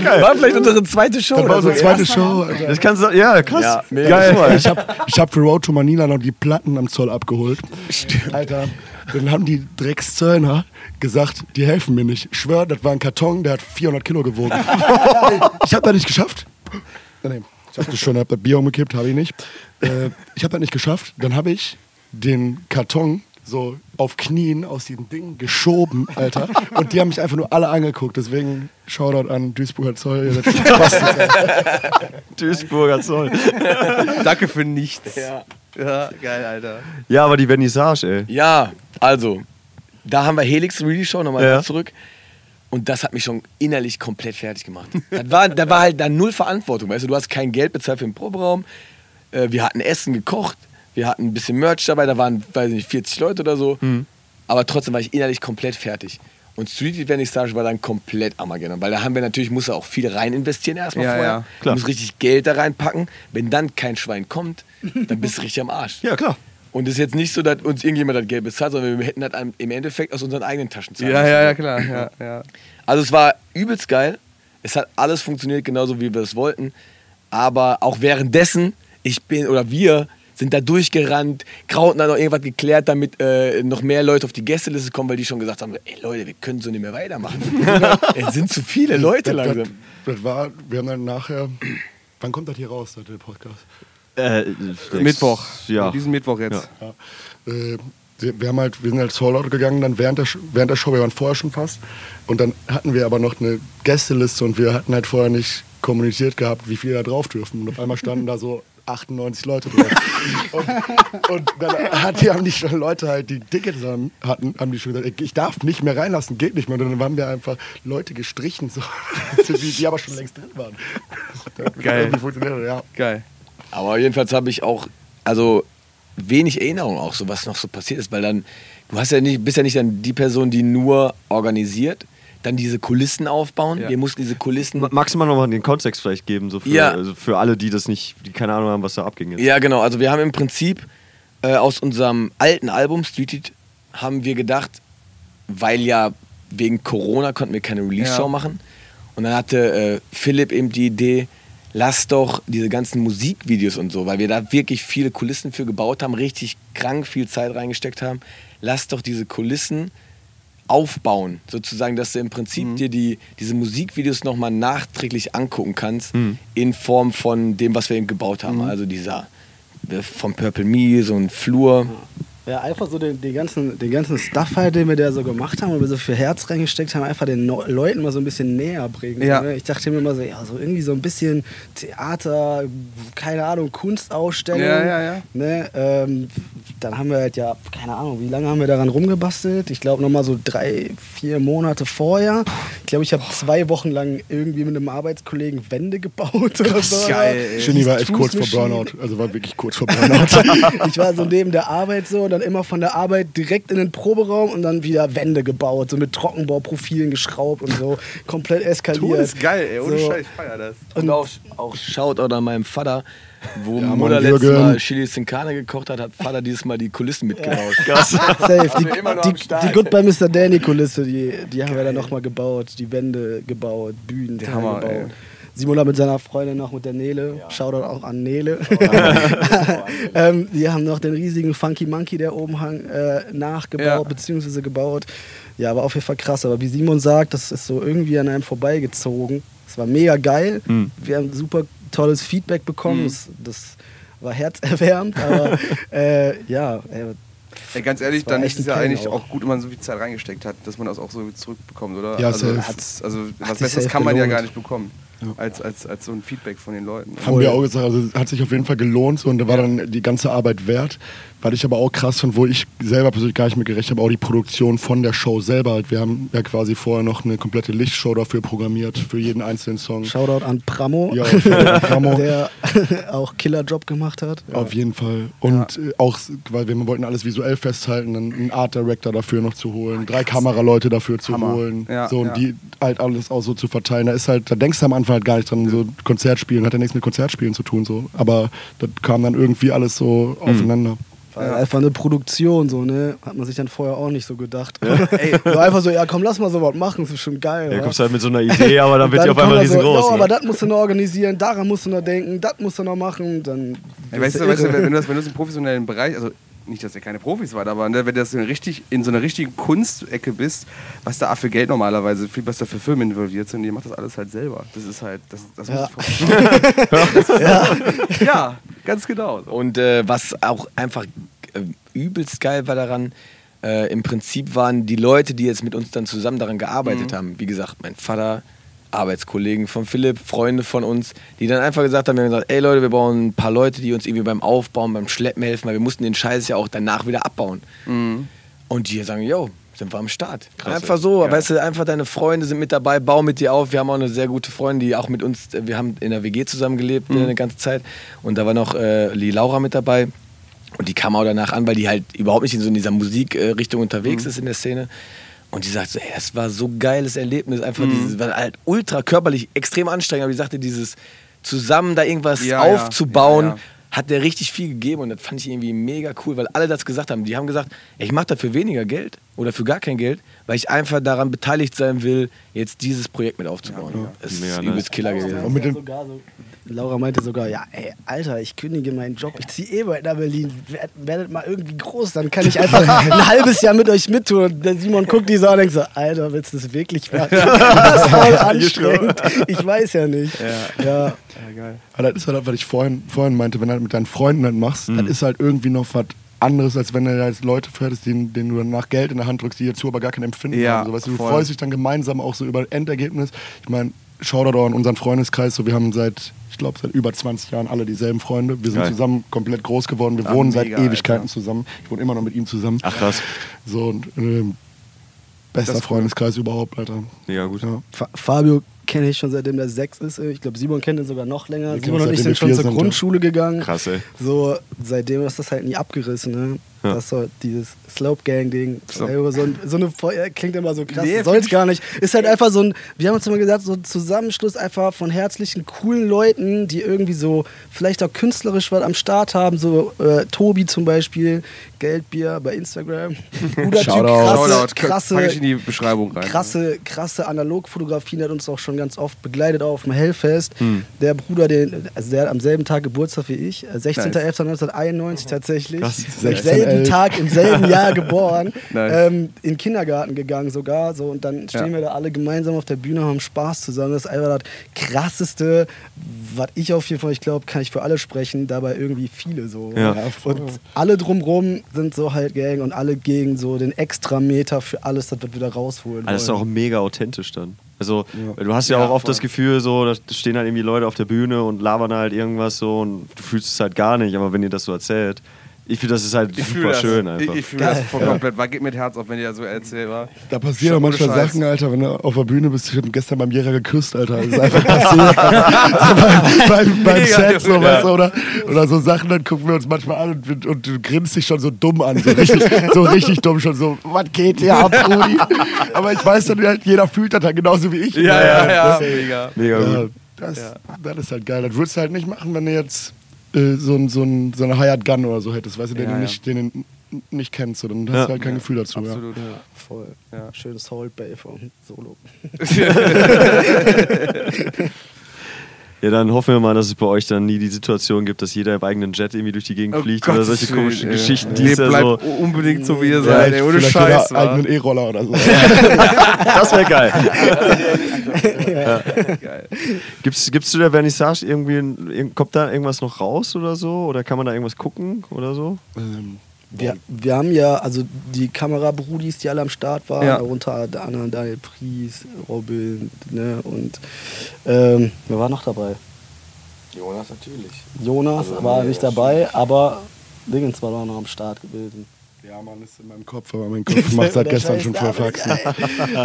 S4: ja, war vielleicht unsere zweite Show. Das
S3: war unsere zweite Show.
S2: Das kannst du, ja, krass. Ja,
S3: geil. Ich habe ich hab für Road to Manila noch die Platten am Zoll abgeholt.
S4: Stimmt.
S3: Alter, dann haben die Dreckszöllner gesagt, die helfen mir nicht. Ich schwör, das war ein Karton, der hat 400 Kilo gewogen. [LAUGHS] ich habe das nicht geschafft. Nee. Ich dachte schon, habe das Bier umgekippt, habe ich nicht. Äh, ich habe das nicht geschafft. Dann habe ich den Karton so auf Knien aus diesem Ding geschoben, Alter. Und die haben mich einfach nur alle angeguckt. Deswegen Shoutout an Duisburger Zoll. Ihr seid [LAUGHS]
S2: Duisburger Zoll.
S1: Danke für nichts.
S4: Ja.
S1: ja, geil, Alter.
S2: Ja, aber die Vernissage, ey.
S4: Ja, also, da haben wir Helix Really Show nochmal ja. zurück. Und das hat mich schon innerlich komplett fertig gemacht. Das war, da war halt dann null Verantwortung. Weißt du, du hast kein Geld bezahlt für den Proberaum. Äh, wir hatten Essen gekocht. Wir hatten ein bisschen Merch dabei. Da waren, weiß nicht, 40 Leute oder so. Mhm. Aber trotzdem war ich innerlich komplett fertig. Und Street Vernissage war dann komplett Armageddon. Weil da haben wir natürlich, muss auch viel rein investieren erstmal ja, vorher. Ja, klar. Du musst richtig Geld da reinpacken. Wenn dann kein Schwein kommt, dann bist du richtig am Arsch.
S2: Ja, klar.
S4: Und es ist jetzt nicht so, dass uns irgendjemand das Geld bezahlt, sondern wir hätten das im Endeffekt aus unseren eigenen Taschen
S1: zahlen Ja, ja, ja, klar. Ja, ja.
S4: Also es war übelst geil. Es hat alles funktioniert, genauso wie wir es wollten. Aber auch währenddessen, ich bin oder wir sind da durchgerannt, Krauten hat noch irgendwas geklärt, damit äh, noch mehr Leute auf die Gästeliste kommen, weil die schon gesagt haben, ey Leute, wir können so nicht mehr weitermachen. [LAUGHS] es sind zu viele Leute langsam.
S3: Das, das, war, wir haben dann nachher, wann kommt das hier raus, der Podcast?
S2: Äh,
S1: Mittwoch.
S2: Ja.
S1: Diesen Mittwoch jetzt.
S3: Ja. Ja. Äh, wir, haben halt, wir sind halt Soul gegangen, dann während der, während der Show, wir waren vorher schon fast. Und dann hatten wir aber noch eine Gästeliste und wir hatten halt vorher nicht kommuniziert gehabt, wie viele da drauf dürfen. Und auf einmal standen da so 98 Leute drauf. [LAUGHS] und, und, dann hat, die, haben die schon Leute halt, die Tickets hatten, haben die schon gesagt, ich darf nicht mehr reinlassen, geht nicht mehr. Und dann haben wir einfach Leute gestrichen, so, [LAUGHS] die, die aber schon längst drin waren. [LAUGHS]
S1: Geil.
S3: Ja.
S1: Geil.
S4: Aber jedenfalls habe ich auch, also wenig Erinnerung auch, so was noch so passiert ist, weil dann, du hast ja nicht, bist ja nicht dann die Person, die nur organisiert, dann diese Kulissen aufbauen. Ja. Wir mussten diese Kulissen.
S2: Magst du mal nochmal den Kontext vielleicht geben, so für, ja. also für alle, die das nicht, die keine Ahnung haben, was da abging jetzt?
S4: Ja, genau. Also wir haben im Prinzip äh, aus unserem alten Album Street Eat haben wir gedacht, weil ja wegen Corona konnten wir keine Release-Show ja. machen. Und dann hatte äh, Philipp eben die Idee, lass doch diese ganzen Musikvideos und so, weil wir da wirklich viele Kulissen für gebaut haben, richtig krank viel Zeit reingesteckt haben, lass doch diese Kulissen aufbauen, sozusagen, dass du im Prinzip mhm. dir die, diese Musikvideos nochmal nachträglich angucken kannst, mhm. in Form von dem, was wir eben gebaut haben. Mhm. Also dieser vom Purple Me, so ein Flur.
S5: Ja, einfach so den, den, ganzen, den ganzen Stuff halt, den wir da so gemacht haben, wo wir so viel Herz reingesteckt haben, einfach den no Leuten mal so ein bisschen näher bringen. Ja. Ne? Ich dachte mir immer so, ja, so irgendwie so ein bisschen Theater, keine Ahnung, Kunstausstellung.
S1: Ja, ja, ja.
S5: Ne? Ähm, dann haben wir halt ja, keine Ahnung, wie lange haben wir daran rumgebastelt? Ich glaube nochmal so drei, vier Monate vorher. Ich glaube, ich habe zwei Wochen lang irgendwie mit einem Arbeitskollegen Wände gebaut oder so.
S3: Geil. Shinny war echt kurz vor Burnout. Also war wirklich kurz vor [LAUGHS] Burnout.
S5: ich war so neben der Arbeit so, dann immer von der Arbeit direkt in den Proberaum und dann wieder Wände gebaut, so mit Trockenbauprofilen geschraubt und so. Komplett eskaliert.
S1: Das ist geil, ey. Ohne so. Scheiß, ich feier das.
S4: Und, und auch, auch Shoutout an meinem Vater wo ja, Mutter letztes Mal Chili sin Carne gekocht hat, hat Vater dieses Mal die Kulissen mitgebaut. [LAUGHS]
S5: Krass. Safe. Die, die, die Good by Mr. Danny Kulisse, die, die haben wir dann nochmal gebaut. Die Wände gebaut, Bühnen gebaut. Ey. Simon mit seiner Freundin noch mit der Nele. Ja. Shoutout auch an Nele. [LAUGHS] ähm, die haben noch den riesigen Funky Monkey, der oben hang, äh, nachgebaut ja. bzw. gebaut. Ja, war auf jeden Fall krass. Aber wie Simon sagt, das ist so irgendwie an einem vorbeigezogen. Es war mega geil. Mhm. Wir haben super tolles Feedback bekommen. Mhm. Das, das, war herzerwärmend, aber [LAUGHS] äh, ja. Ey,
S1: Ey, ganz ehrlich, dann ist es ja eigentlich auch. auch. gut, wenn man so viel Zeit reingesteckt hat, dass man das auch so zurückbekommt, oder?
S3: Ja,
S1: also, also was Besseres kann man
S3: gelohnt.
S1: ja gar nicht bekommen. Als, als, als so ein Feedback von den Leuten.
S3: Haben wir auch gesagt, also hat sich auf jeden Fall gelohnt so, und da war dann die ganze Arbeit wert. Was ich aber auch krass fand, wo ich selber persönlich gar nicht mehr gerechnet habe, auch die Produktion von der Show selber. Halt, wir haben ja quasi vorher noch eine komplette Lichtshow dafür programmiert, für jeden einzelnen Song.
S5: Shoutout an Pramo, ja, [LAUGHS] Pramo. der [LAUGHS] auch Killerjob gemacht hat.
S3: Ja. Auf jeden Fall. Und ja. Äh, auch, weil wir wollten alles visuell festhalten, dann einen Art Director dafür noch zu holen, drei Kameraleute dafür zu Hammer. holen. Ja, so, und die halt alles auch so zu verteilen. Da ist halt, da denkst du am Anfang halt gar nicht dran, so Konzertspielen, hat ja nichts mit Konzertspielen zu tun. So. Aber das kam dann irgendwie alles so mhm. Aufeinander.
S5: Ja. Einfach eine Produktion, so, ne? Hat man sich dann vorher auch nicht so gedacht. Ja. [LAUGHS] Ey, so einfach so, ja komm, lass mal sowas machen, das ist schon geil.
S2: Ja, kommst halt mit so einer Idee, aber dann [LAUGHS] wird die auf einmal riesengroß.
S5: So, ne? aber das musst du noch organisieren, daran musst du noch denken, das musst du noch machen, dann.
S1: Ey, weißt, du, weißt du, wenn du das, wenn du das im professionellen Bereich, also nicht, dass ihr keine Profis wart, aber ne, wenn du in, richtig, in so einer richtigen Kunstecke bist, was da für Geld normalerweise, viel was da für Firmen involviert sind, die macht das alles halt selber. Das ist halt, das, das ja. muss ja. [LAUGHS] ja, ganz genau.
S4: Und äh, was auch einfach äh, übelst geil war daran, äh, im Prinzip waren die Leute, die jetzt mit uns dann zusammen daran gearbeitet mhm. haben, wie gesagt, mein Vater, Arbeitskollegen von Philipp, Freunde von uns, die dann einfach gesagt haben, wir haben gesagt, ey Leute, wir brauchen ein paar Leute, die uns irgendwie beim Aufbauen, beim Schleppen helfen, weil wir mussten den Scheiß ja auch danach wieder abbauen. Mhm. Und die sagen, yo, sind wir am Start. Krass, einfach so, ja. weißt du, einfach deine Freunde sind mit dabei, bau mit dir auf. Wir haben auch eine sehr gute Freundin, die auch mit uns, wir haben in der WG zusammengelebt mhm. eine ganze Zeit und da war noch äh, die Laura mit dabei. Und die kam auch danach an, weil die halt überhaupt nicht in so in dieser Musikrichtung unterwegs mhm. ist in der Szene. Und die sagte, ey, es war so geiles Erlebnis, einfach mhm. dieses, war halt ultra körperlich extrem anstrengend, aber die sagte, dieses zusammen da irgendwas ja, aufzubauen, ja, ja, hat der richtig viel gegeben und das fand ich irgendwie mega cool, weil alle das gesagt haben. Die haben gesagt, ey, ich mache dafür weniger Geld oder für gar kein Geld, weil ich einfach daran beteiligt sein will, jetzt dieses Projekt mit aufzubauen. Ja, das ist Mega übelst Killer gewesen. Und mit dem
S5: Laura meinte sogar, ja, ey, Alter, ich kündige meinen Job, ich ziehe eh bald nach Berlin, werdet mal irgendwie groß, dann kann ich einfach [LAUGHS] ein halbes Jahr mit euch mittun. Und der Simon guckt die so an und denkt so, Alter, willst du das wirklich [LAUGHS] machen? Das ist voll [LAUGHS] anstrengend. Ich weiß ja nicht. Ja, ja. ja
S3: geil. Aber das ist halt, was ich vorhin, vorhin meinte, wenn du halt mit deinen Freunden das machst, mhm. dann ist halt irgendwie noch was anderes, als wenn du jetzt Leute förderst, denen, denen du danach Geld in der Hand drückst, die dazu aber gar kein Empfinden ja, haben. So, weißt du, du freust dich dann gemeinsam auch so über Endergebnis. Ich meine, Shoutout an unseren Freundeskreis, so wir haben seit, ich glaube, seit über 20 Jahren alle dieselben Freunde. Wir sind Geil. zusammen komplett groß geworden. Wir Ach, wohnen seit Ewigkeiten Alter. zusammen. Ich wohne immer noch mit ihm zusammen.
S2: Ach krass.
S3: So, und, äh, bester Freundeskreis cool. überhaupt, Alter.
S2: Ja, gut. Ja.
S5: Fabio kenne ich schon seitdem der sechs ist. Ich glaube, Simon kennt ihn sogar noch länger. Wir Simon und ich sind schon zur Grundschule gegangen.
S2: Krass, ey.
S5: So, seitdem ist das halt nie abgerissen, ne? Ja. Das ist so dieses Slope-Gang-Ding. So. so, so, eine Feuer klingt immer so krass, nee, soll es gar nicht. Ist halt einfach so ein, wir haben uns immer gesagt, so ein Zusammenschluss einfach von herzlichen, coolen Leuten, die irgendwie so vielleicht auch künstlerisch was am Start haben. So äh, Tobi zum Beispiel, Geldbier bei Instagram. [LAUGHS]
S1: Guter Typ, krasse, krasse, Pack ich in die Beschreibung rein.
S5: Krasse, krasse Analogfotografien hat uns auch schon ganz oft begleitet auf dem Hellfest. Hm. Der Bruder, den, also der hat am selben Tag Geburtstag wie ich, 16.11.1991 nice. tatsächlich. Krass. 16 selben Tag, im selben [LAUGHS] Jahr geboren, ähm, in den Kindergarten gegangen sogar. So, und dann stehen ja. wir da alle gemeinsam auf der Bühne, haben Spaß zusammen. Das ist einfach das Krasseste, was ich auf jeden Fall, ich glaube, kann ich für alle sprechen, dabei irgendwie viele so. Ja. Und alle drumrum sind so halt Gang und alle gegen so den Extrameter für alles, das wir wieder rausholen.
S2: Alles ist auch mega authentisch dann. Also ja. du hast ja, ja auch oft voll. das Gefühl, so, da stehen halt irgendwie Leute auf der Bühne und labern halt irgendwas so und du fühlst es halt gar nicht, aber wenn ihr das so erzählt, ich finde, das ist halt ich super schön
S1: das.
S2: einfach.
S1: Ich, ich fühle das voll ja. komplett. War geht mit Herz auf, wenn ihr so erzählt. War.
S3: Da passieren auch manchmal Sachen, Alter, wenn du auf der Bühne bist. Ich habe gestern beim Jäger geküsst, Alter. Das ist einfach passiert. [LAUGHS] beim, beim, beim Set, so, weißt du, oder, oder so Sachen, dann gucken wir uns manchmal an und, und du grinst dich schon so dumm an. So richtig, [LAUGHS] so richtig dumm, schon so, was geht hier ab, Rudi? Aber ich weiß dann halt, jeder fühlt das halt genauso wie ich.
S1: Ja, ja, ja. Mega.
S3: Mega gut. Das, das ist halt geil. Das würdest du halt nicht machen, wenn du jetzt äh, so, so, ein, so eine Hired Gun oder so hättest, weißt du, den ja, du nicht, den du nicht kennst, so, dann hast du halt kein Gefühl dazu.
S5: Absolut, ja. Voll. Schönes Hold Bay vom Solo. [LAUGHS]
S2: Ja, dann hoffen wir mal, dass es bei euch dann nie die Situation gibt, dass jeder im eigenen Jet irgendwie durch die Gegend oh fliegt Gott oder solche komischen Geschichten. Die nee,
S1: bleibt so unbedingt so, wie ihr seid, ey, ohne Scheiß.
S3: eigenen E-Roller oder so. [LAUGHS]
S2: das wäre geil. [LAUGHS] ja. [LAUGHS] geil. Gibt's, gibt's zu der Vernissage irgendwie, kommt da irgendwas noch raus oder so? Oder kann man da irgendwas gucken oder so? Ähm.
S5: Wir, wir haben ja, also die Kamerabrudis, die alle am Start waren, ja. darunter Anna, Daniel Pries, Robin, ne, und ähm, wer war noch dabei?
S4: Jonas natürlich.
S5: Jonas also war nicht dabei, aber Dingens war doch noch am Start gewesen.
S3: Ja, Mann, ist in meinem Kopf, aber mein [LAUGHS] Kopf macht seit gestern schon voll Faxen.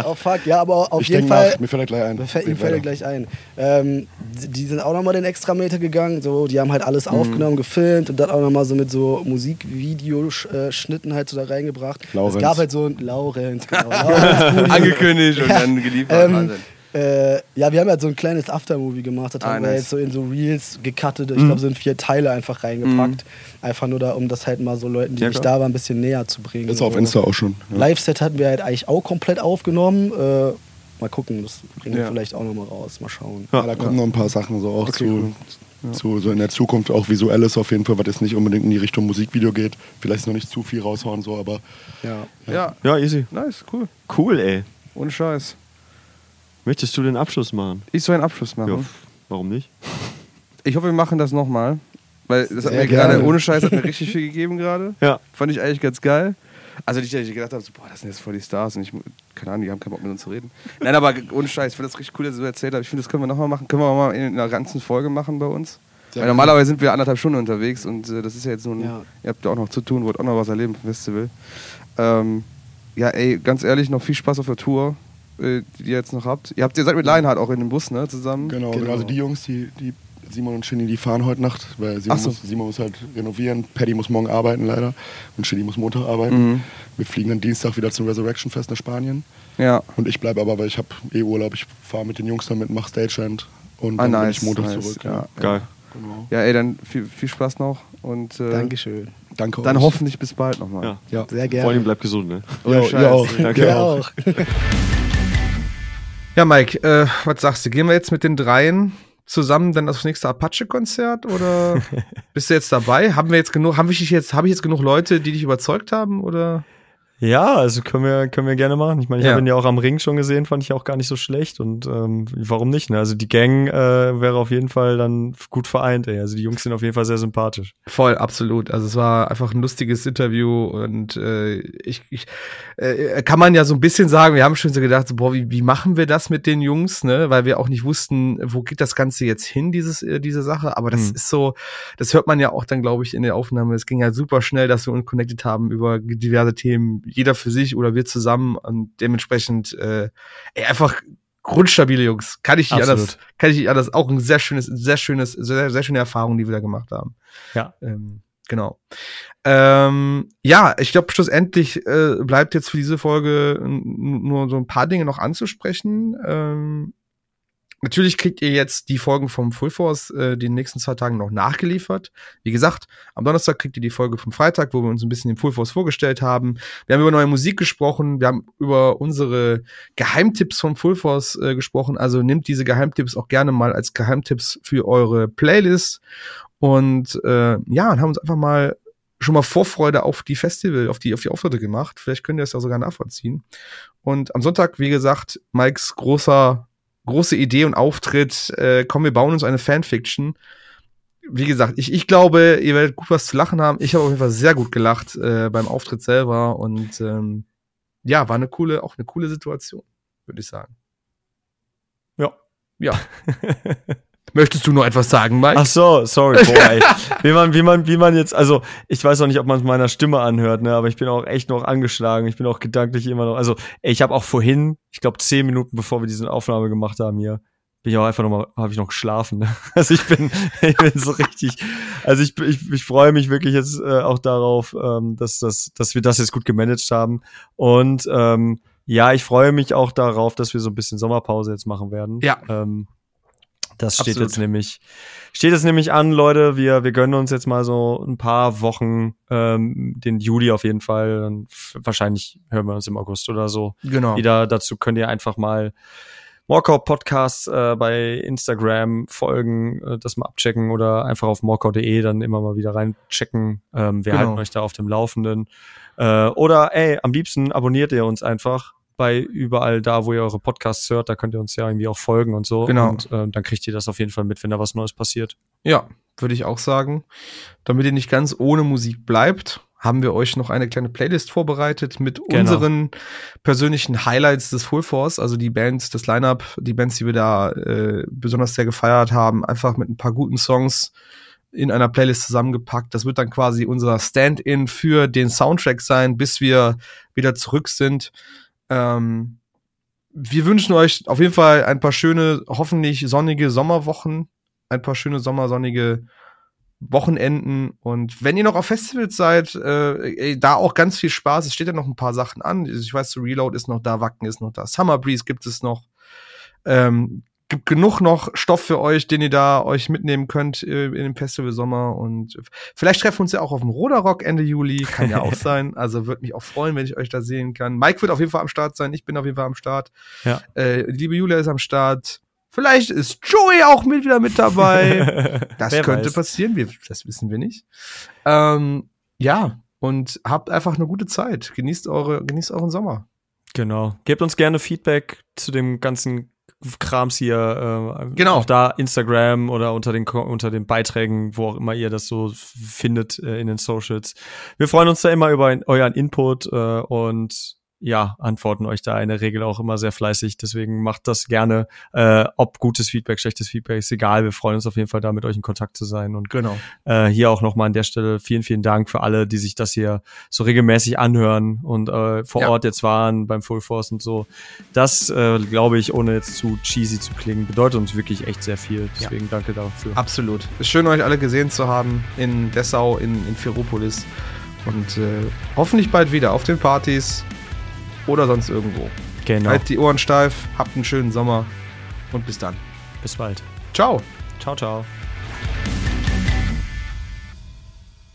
S5: oh fuck, ja, aber auf ich jeden Fall.
S3: Nach, mir fällt er gleich ein.
S5: Mir fällt, ihm fällt er gleich ein. Ähm, die sind auch nochmal den Extrameter gegangen, so, die haben halt alles mhm. aufgenommen, gefilmt und dann auch nochmal so mit so Musikvideoschnitten halt so da reingebracht. Laurenz. Es gab halt so ein Laurenz, genau. [LAUGHS] Laurenz,
S1: Angekündigt und dann geliefert. Ähm,
S5: äh, ja, wir haben halt so ein kleines Aftermovie gemacht. Das ah, haben nice. wir jetzt so in so Reels gecuttet. Ich mhm. glaube, so in vier Teile einfach reingepackt. Mhm. Einfach nur da, um das halt mal so Leuten, die ja, nicht da waren, ein bisschen näher zu bringen.
S3: Das ist auf so. Insta auch schon.
S5: Ja. Live-Set hatten wir halt eigentlich auch komplett aufgenommen. Äh, mal gucken, das bringen wir vielleicht auch nochmal raus. Mal schauen.
S3: Ja, da kommen noch ein paar Sachen so auch okay, zu. Ja. Zu, so in der Zukunft auch visuelles auf jeden Fall, was jetzt nicht unbedingt in die Richtung Musikvideo geht. Vielleicht noch nicht zu viel raushauen, so, aber.
S1: Ja. Ja, ja easy. Nice, cool.
S2: Cool, ey.
S1: Ohne Scheiß.
S2: Möchtest du den Abschluss machen?
S1: Ich soll einen Abschluss machen. Ja,
S2: warum nicht?
S1: Ich hoffe, wir machen das nochmal. Weil das hat mir gerade, ohne Scheiß, hat mir richtig viel gegeben gerade.
S2: Ja.
S1: Fand ich eigentlich ganz geil. Also nicht, dass ich gedacht habe, so, boah, das sind jetzt voll die Stars und ich, keine Ahnung, die haben keinen Bock mit uns zu reden. Nein, aber ohne Scheiß, ich finde das richtig cool, dass du erzählt hast. Ich finde, das können wir nochmal machen. Können wir auch mal in einer ganzen Folge machen bei uns. Weil normalerweise sind wir anderthalb Stunden unterwegs und äh, das ist ja jetzt nur ein, ja. ihr habt ja auch noch zu tun, wollt auch noch was erleben vom Festival. Ähm, ja, ey, ganz ehrlich, noch viel Spaß auf der Tour. Äh, die ihr jetzt noch habt. Ihr habt ihr seid mit Lionheart auch in dem Bus, ne, zusammen?
S3: Genau, genau. also die Jungs, die, die Simon und Shinny, die fahren heute Nacht, weil Simon, so. muss, Simon muss halt renovieren, Paddy muss morgen arbeiten leider und Shinny muss Montag arbeiten. Mhm. Wir fliegen dann Dienstag wieder zum Resurrection Fest nach Spanien.
S1: Ja.
S3: Und ich bleibe aber, weil ich habe eh Urlaub, ich fahre mit den Jungs damit, mach Stagehand und ah, dann nice, bin ich Montag nice. zurück.
S1: Ja. Geil. Genau. Ja, ey, dann viel, viel Spaß noch und äh,
S5: Dankeschön.
S1: Danke Dann euch. hoffentlich bis bald nochmal.
S2: Ja. ja, sehr gerne.
S5: Vor
S2: allem bleibt gesund, ne?
S3: Ja, ja, auch.
S5: Danke ja, auch. [LAUGHS]
S1: Ja, Mike, äh, was sagst du? Gehen wir jetzt mit den dreien zusammen dann aufs nächste Apache-Konzert oder [LAUGHS] bist du jetzt dabei? Haben wir jetzt genug, haben ich jetzt, habe ich jetzt genug Leute, die dich überzeugt haben oder?
S2: Ja, also können wir, können wir gerne machen. Ich meine, ich ja. habe ihn ja auch am Ring schon gesehen, fand ich auch gar nicht so schlecht. Und ähm, warum nicht? Ne? Also die Gang äh, wäre auf jeden Fall dann gut vereint. Ey. Also die Jungs sind auf jeden Fall sehr sympathisch.
S1: Voll, absolut. Also es war einfach ein lustiges Interview und äh, ich, ich äh, kann man ja so ein bisschen sagen, wir haben schon so gedacht, so, boah, wie, wie machen wir das mit den Jungs, ne? Weil wir auch nicht wussten, wo geht das Ganze jetzt hin, dieses, äh, diese Sache. Aber das mhm. ist so, das hört man ja auch dann, glaube ich, in der Aufnahme. Es ging ja super schnell, dass wir uns connected haben über diverse Themen jeder für sich oder wir zusammen und dementsprechend äh, ey, einfach grundstabile Jungs. Kann ich nicht Absolut. anders, kann ich nicht anders. Auch ein sehr schönes, sehr schönes, sehr, sehr schöne Erfahrung, die wir da gemacht haben.
S2: Ja.
S1: Ähm, genau. Ähm, ja, ich glaube, schlussendlich äh, bleibt jetzt für diese Folge nur so ein paar Dinge noch anzusprechen. Ähm, Natürlich kriegt ihr jetzt die Folgen vom Full Force äh, den nächsten zwei Tagen noch nachgeliefert. Wie gesagt, am Donnerstag kriegt ihr die Folge vom Freitag, wo wir uns ein bisschen den Full Force vorgestellt haben. Wir haben über neue Musik gesprochen, wir haben über unsere Geheimtipps vom Full Force äh, gesprochen. Also nehmt diese Geheimtipps auch gerne mal als Geheimtipps für eure Playlist. Und äh, ja, und haben uns einfach mal schon mal Vorfreude auf die Festival, auf die, auf die Auftritte gemacht. Vielleicht könnt ihr es ja sogar nachvollziehen. Und am Sonntag, wie gesagt, Mikes großer große Idee und Auftritt, äh, komm, wir bauen uns eine Fanfiction. Wie gesagt, ich, ich glaube, ihr werdet gut was zu lachen haben. Ich habe auf jeden Fall sehr gut gelacht äh, beim Auftritt selber und ähm, ja, war eine coole, auch eine coole Situation, würde ich sagen.
S2: Ja.
S1: Ja. [LAUGHS] Möchtest du noch etwas sagen, Mike?
S2: Ach so, sorry, boy. [LAUGHS] wie man, wie man, wie man jetzt, also ich weiß auch nicht, ob man es meiner Stimme anhört, ne, aber ich bin auch echt noch angeschlagen. Ich bin auch gedanklich immer noch, also ey, ich habe auch vorhin, ich glaube zehn Minuten bevor wir diese Aufnahme gemacht haben hier, bin ich auch einfach noch mal, habe ich noch geschlafen. Ne? [LAUGHS] Also ich bin, ich bin so richtig, also ich, ich, ich freue mich wirklich jetzt äh, auch darauf, ähm, dass, dass, dass wir das jetzt gut gemanagt haben und ähm, ja, ich freue mich auch darauf, dass wir so ein bisschen Sommerpause jetzt machen werden.
S1: Ja.
S2: Ähm, das steht Absolut. jetzt nämlich, steht jetzt nämlich an, Leute. Wir, wir gönnen uns jetzt mal so ein paar Wochen, ähm, den Juli auf jeden Fall. Und wahrscheinlich hören wir uns im August oder so.
S1: Genau.
S2: Wieder dazu könnt ihr einfach mal Morkau Podcasts äh, bei Instagram folgen, äh, das mal abchecken oder einfach auf morkau.de dann immer mal wieder reinchecken. Ähm, wir genau. halten euch da auf dem Laufenden. Äh, oder ey, am liebsten abonniert ihr uns einfach bei überall da, wo ihr eure Podcasts hört. Da könnt ihr uns ja irgendwie auch folgen und so.
S1: Genau.
S2: Und äh, dann kriegt ihr das auf jeden Fall mit, wenn da was Neues passiert.
S1: Ja, würde ich auch sagen. Damit ihr nicht ganz ohne Musik bleibt, haben wir euch noch eine kleine Playlist vorbereitet mit genau. unseren persönlichen Highlights des Full Force, also die Bands, das Lineup, die Bands, die wir da äh, besonders sehr gefeiert haben, einfach mit ein paar guten Songs in einer Playlist zusammengepackt. Das wird dann quasi unser Stand-in für den Soundtrack sein, bis wir wieder zurück sind. Ähm, wir wünschen euch auf jeden Fall ein paar schöne, hoffentlich sonnige Sommerwochen, ein paar schöne sommersonnige Wochenenden und wenn ihr noch auf Festivals seid, äh, da auch ganz viel Spaß. Es steht ja noch ein paar Sachen an. Ich weiß, Reload ist noch da, Wacken ist noch da, Summer Breeze gibt es noch. Ähm, gibt genug noch Stoff für euch, den ihr da euch mitnehmen könnt äh, in dem Festival Sommer und vielleicht treffen wir uns ja auch auf dem Roderock Ende Juli, kann ja auch [LAUGHS] sein. Also würde mich auch freuen, wenn ich euch da sehen kann. Mike wird auf jeden Fall am Start sein, ich bin auf jeden Fall am Start. Ja. Äh, liebe Julia ist am Start. Vielleicht ist Joey auch mit wieder mit dabei. [LAUGHS] Das könnte weiß. passieren, wir, das wissen wir nicht. Ähm, ja, und habt einfach eine gute Zeit. Genießt eure, genießt euren Sommer.
S2: Genau. Gebt uns gerne Feedback zu dem ganzen Krams hier. Äh, genau. Auch da Instagram oder unter den, unter den Beiträgen, wo auch immer ihr das so findet äh, in den Socials. Wir freuen uns da immer über euren Input äh, und ja, antworten euch da in der Regel auch immer sehr fleißig. Deswegen macht das gerne. Äh, ob gutes Feedback, schlechtes Feedback, ist egal. Wir freuen uns auf jeden Fall da mit euch in Kontakt zu sein. Und genau. äh, hier auch nochmal an der Stelle vielen, vielen Dank für alle, die sich das hier so regelmäßig anhören und äh, vor ja. Ort jetzt waren beim Full Force und so. Das, äh, glaube ich, ohne jetzt zu cheesy zu klingen, bedeutet uns wirklich echt sehr viel. Deswegen ja. danke dafür.
S1: Absolut. Ist schön, euch alle gesehen zu haben in Dessau, in, in Ferropolis. Und äh, hoffentlich bald wieder auf den Partys oder sonst irgendwo. Genau. Halt die Ohren steif, habt einen schönen Sommer und bis dann.
S2: Bis bald.
S1: Ciao.
S2: Ciao, ciao.